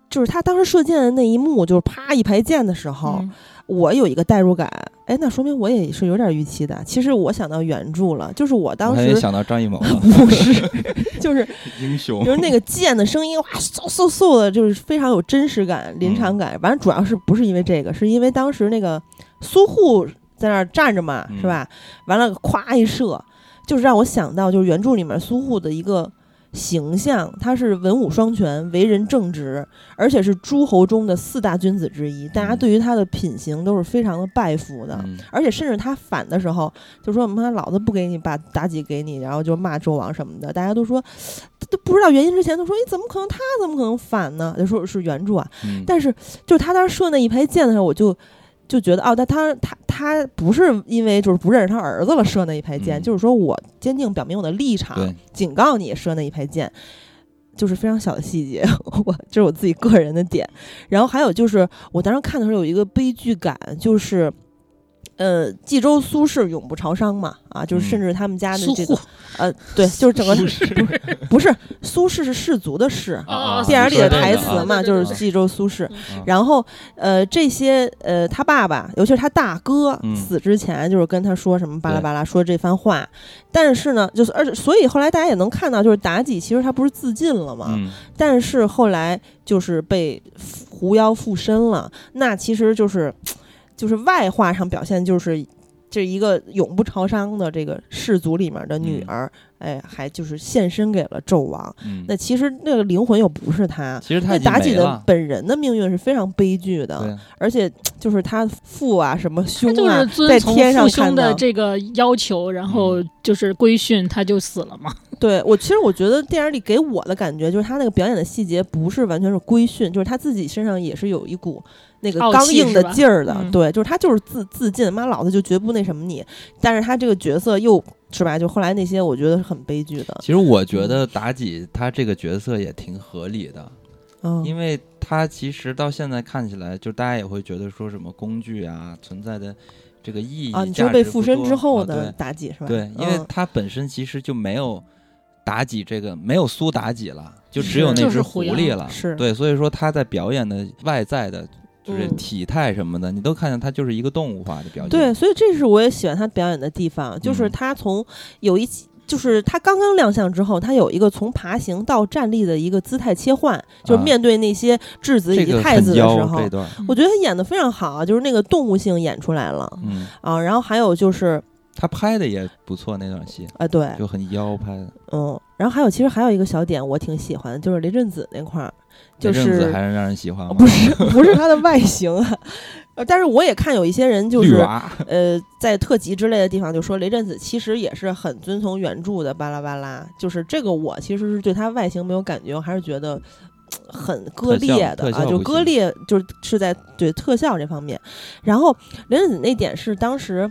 就是他当时射箭的那一幕，就是啪一排箭的时候。我有一个代入感，哎，那说明我也是有点预期的。其实我想到原著了，就是我当时想到张艺谋了，不是，就是 英雄，就是那个剑的声音，哇，嗖嗖嗖的，就是非常有真实感、临场感。反正主要是不是因为这个，是因为当时那个苏护在那儿站着嘛，是吧？完了，咵一射，就是让我想到就是原著里面苏护的一个。形象，他是文武双全，为人正直，而且是诸侯中的四大君子之一。大家对于他的品行都是非常的拜服的，而且甚至他反的时候，就说：“妈，老子不给你把妲己给你。”然后就骂纣王什么的。大家都说都不知道原因之前都说：“你怎么可能？他怎么可能反呢？”就说是原著啊。但是就是他当时射那一排箭的时候，我就。就觉得哦，但他他他不是因为就是不认识他儿子了射那一排箭，就是说我坚定表明我的立场，警告你射那一排箭，就是非常小的细节，我这是我自己个人的点。然后还有就是我当时看的时候有一个悲剧感，就是。呃，冀州苏轼永不朝商嘛，啊，就是甚至他们家的这个，呃，对，就是整个 不是苏轼是氏族的氏，电影里的台词嘛，就是冀州苏轼。然后呃，这些呃，他爸爸，尤其是他大哥死之前，就是跟他说什么巴拉巴拉说这番话。但是呢，就是而且所以后来大家也能看到，就是妲己其实他不是自尽了嘛，但是后来就是被狐妖附身了，那其实就是。就是外化上表现，就是这一个永不超商的这个氏族里面的女儿，哎，还就是献身给了纣王。那其实那个灵魂又不是他，其实他妲己的本人的命运是非常悲剧的，而且 就是他父啊什么兄啊，在天上看的这个要求，然后就是规训，他就死了嘛。对我，其实我觉得电影里给我的感觉就是他那个表演的细节不是完全是规训，就是他自己身上也是有一股。那个刚硬的劲儿的，对，就是他就是自自尽，妈老子就绝不那什么你。但是他这个角色又是吧？就后来那些，我觉得是很悲剧的。其实我觉得妲己她这个角色也挺合理的，嗯，因为她其实到现在看起来，就大家也会觉得说什么工具啊存在的这个意义啊，你就是被附身之后的妲己是吧？对，因为她本身其实就没有妲己这个没有苏妲己了，就只有那只狐狸了，是对，所以说她在表演的外在的。就是体态什么的，你都看见他就是一个动物化的表演。对，所以这是我也喜欢他表演的地方，就是他从有一，就是他刚刚亮相之后，他有一个从爬行到站立的一个姿态切换，就是面对那些质子以及太子的时候，我觉得他演的非常好，就是那个动物性演出来了。嗯啊，然后还有就是他拍的也不错，那段戏啊，对，就很妖拍的。嗯，然后还有其实还有一个小点我挺喜欢，就是雷震子那块儿。就是还是让人喜欢吗？不是，不是他的外形啊。但是我也看有一些人就是呃，在特辑之类的地方就说雷震子其实也是很遵从原著的。巴拉巴拉，就是这个我其实是对他外形没有感觉，我还是觉得很割裂的啊，就割裂就是是在对特效这方面。然后雷震子那点是当时。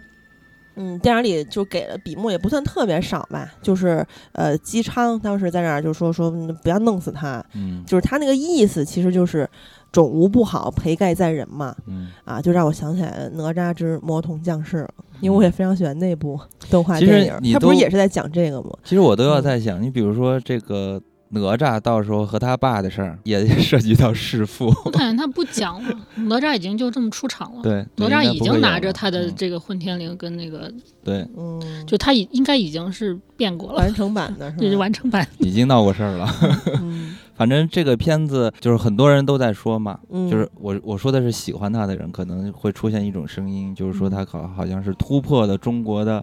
嗯，电影里就给了笔墨也不算特别少吧，就是呃，姬昌当时在那儿就说说不要弄死他，嗯，就是他那个意思其实就是种无不好，培盖在人嘛，嗯，啊，就让我想起来哪吒之魔童降世了，因为我也非常喜欢那部动画电影，他不是也是在讲这个吗？其实我都要在想，你比如说这个。哪吒到时候和他爸的事儿也涉及到弑父。我感觉他不讲了，哪吒已经就这么出场了。对，哪吒已经拿着他的这个混天绫跟那个对，嗯，就他已应该已经是变过了，完成版的，是完成版，已经闹过事儿了。反正这个片子就是很多人都在说嘛，就是我我说的是喜欢他的人可能会出现一种声音，就是说他好好像是突破了中国的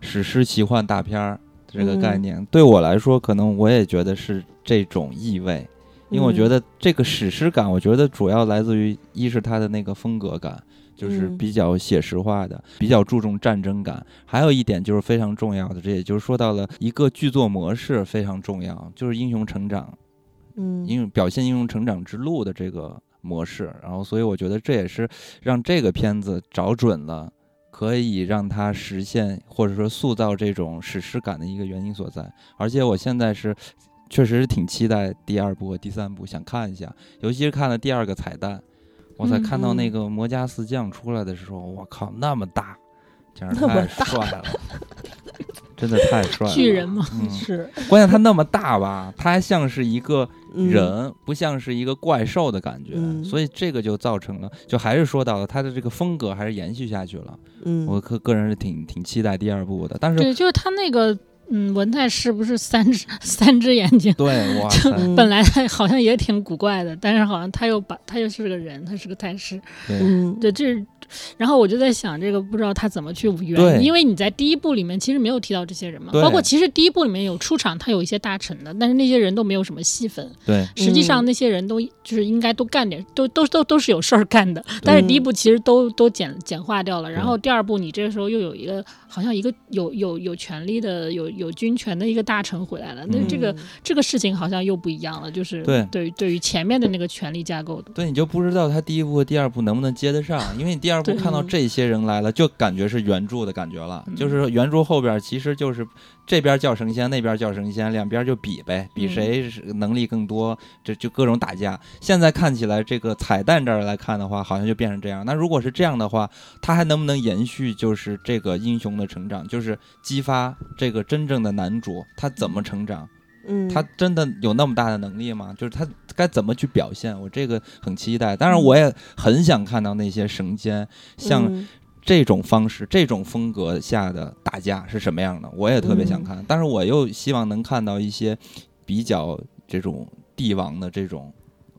史诗奇幻大片儿。这个概念对我来说，可能我也觉得是这种意味，因为我觉得这个史诗感，我觉得主要来自于一是它的那个风格感，就是比较写实化的，比较注重战争感。还有一点就是非常重要的，这也就是说到了一个剧作模式非常重要，就是英雄成长，嗯，因为表现英雄成长之路的这个模式。然后，所以我觉得这也是让这个片子找准了。可以让它实现，或者说塑造这种史诗感的一个原因所在。而且我现在是，确实是挺期待第二部和第三部，想看一下。尤其是看了第二个彩蛋，我才看到那个魔家四将出来的时候，我靠，那么大，简直太帅了！真的太帅了，巨人嘛，是。关键他那么大吧，他还像是一个人，不像是一个怪兽的感觉，所以这个就造成了，就还是说到了他的这个风格还是延续下去了。嗯，我个个人是挺挺期待第二部的，但是对，就是他那个。嗯，文太师不是三只 三只眼睛？对，哇，本来他好像也挺古怪的，但是好像他又把他又是个人，他是个太师。嗯，对，这。然后我就在想，这个不知道他怎么去圆，因为你在第一部里面其实没有提到这些人嘛，包括其实第一部里面有出场，他有一些大臣的，但是那些人都没有什么戏份。对，实际上那些人都就是应该都干点，都都都都是有事儿干的，但是第一部其实都都简简化掉了。然后第二部你这个时候又有一个好像一个有有有权利的有有军权的一个大臣回来了，那这个这个事情好像又不一样了，就是对。对对于前面的那个权力架构的，对你就不知道他第一部和第二部能不能接得上，因为你第二部看到这些。些人来了，就感觉是原著的感觉了，就是原著后边其实就是这边叫神仙，那边叫神仙，两边就比呗，比谁能力更多，这就各种打架。现在看起来，这个彩蛋这儿来看的话，好像就变成这样。那如果是这样的话，他还能不能延续？就是这个英雄的成长，就是激发这个真正的男主他怎么成长？嗯，他真的有那么大的能力吗？就是他该怎么去表现？我这个很期待。当然，我也很想看到那些神仙像这种方式、这种风格下的打架是什么样的，我也特别想看。但是我又希望能看到一些比较这种帝王的这种。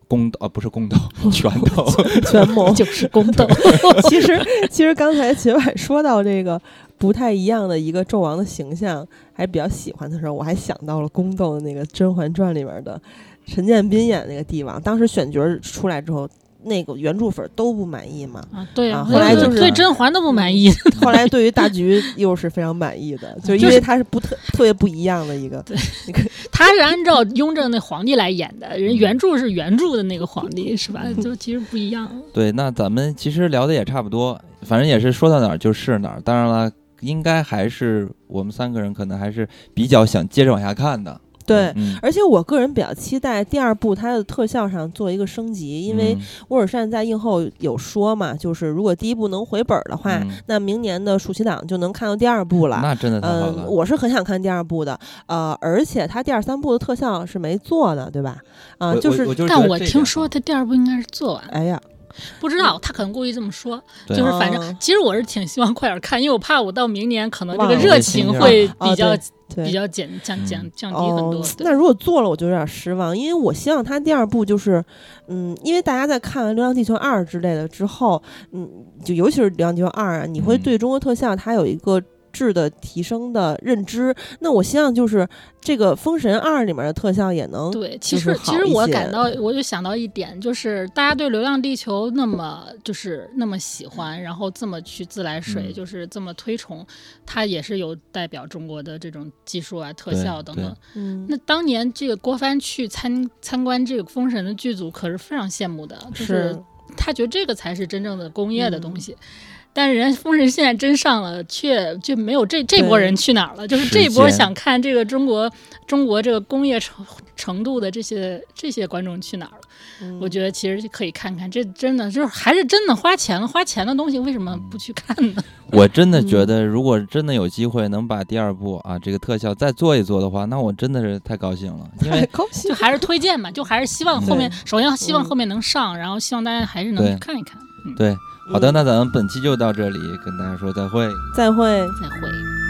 宫斗啊，不是宫斗，拳头，权谋 就是宫斗。其实，其实刚才秦婉说到这个不太一样的一个纣王的形象，还比较喜欢的时候，我还想到了宫斗的那个《甄嬛传》里面的陈建斌演那个帝王。当时选角出来之后。那个原著粉都不满意嘛？啊，对啊，后来就是对甄嬛都不满意。后来对于大局又是非常满意的，就因为他是不特特别不一样的一个。对，他是按照雍正那皇帝来演的，人原著是原著的那个皇帝是吧？就其实不一样。对，那咱们其实聊的也差不多，反正也是说到哪儿就是哪儿。当然了，应该还是我们三个人可能还是比较想接着往下看的。对，而且我个人比较期待第二部它的特效上做一个升级，因为沃尔善在映后有说嘛，就是如果第一部能回本的话，那明年的暑期档就能看到第二部了。那真的太好了。嗯，我是很想看第二部的，呃，而且它第二三部的特效是没做的，对吧？啊，就是，但我听说它第二部应该是做完。哎呀。不知道他可能故意这么说，就是反正其实我是挺希望快点看，因为我怕我到明年可能这个热情会比较比较减降降降低很多。那如果做了，我就有点失望，因为我希望他第二部就是，嗯，因为大家在看完《流浪地球二》之类的之后，嗯，就尤其是《流浪地球二》啊，你会对中国特效它有一个。质的提升的认知，那我希望就是这个《封神二》里面的特效也能对。其实其实我感到，我就想到一点，就是大家对《流浪地球》那么就是那么喜欢，然后这么去自来水，就是这么推崇，它也是有代表中国的这种技术啊、特效等等。嗯。那当年这个郭帆去参参观这个《封神》的剧组，可是非常羡慕的，就是他觉得这个才是真正的工业的东西。但是人家封神现在真上了，却就没有这这波人去哪儿了？就是这波想看这个中国中国这个工业程程度的这些这些观众去哪儿了？我觉得其实可以看看，这真的就是还是真的花钱了，花钱的东西为什么不去看呢？我真的觉得，如果真的有机会能把第二部啊这个特效再做一做的话，那我真的是太高兴了，因为就还是推荐嘛，就还是希望后面首先希望后面能上，然后希望大家还是能看一看。嗯对。好的，那咱们本期就到这里，跟大家说再会，再会，再会。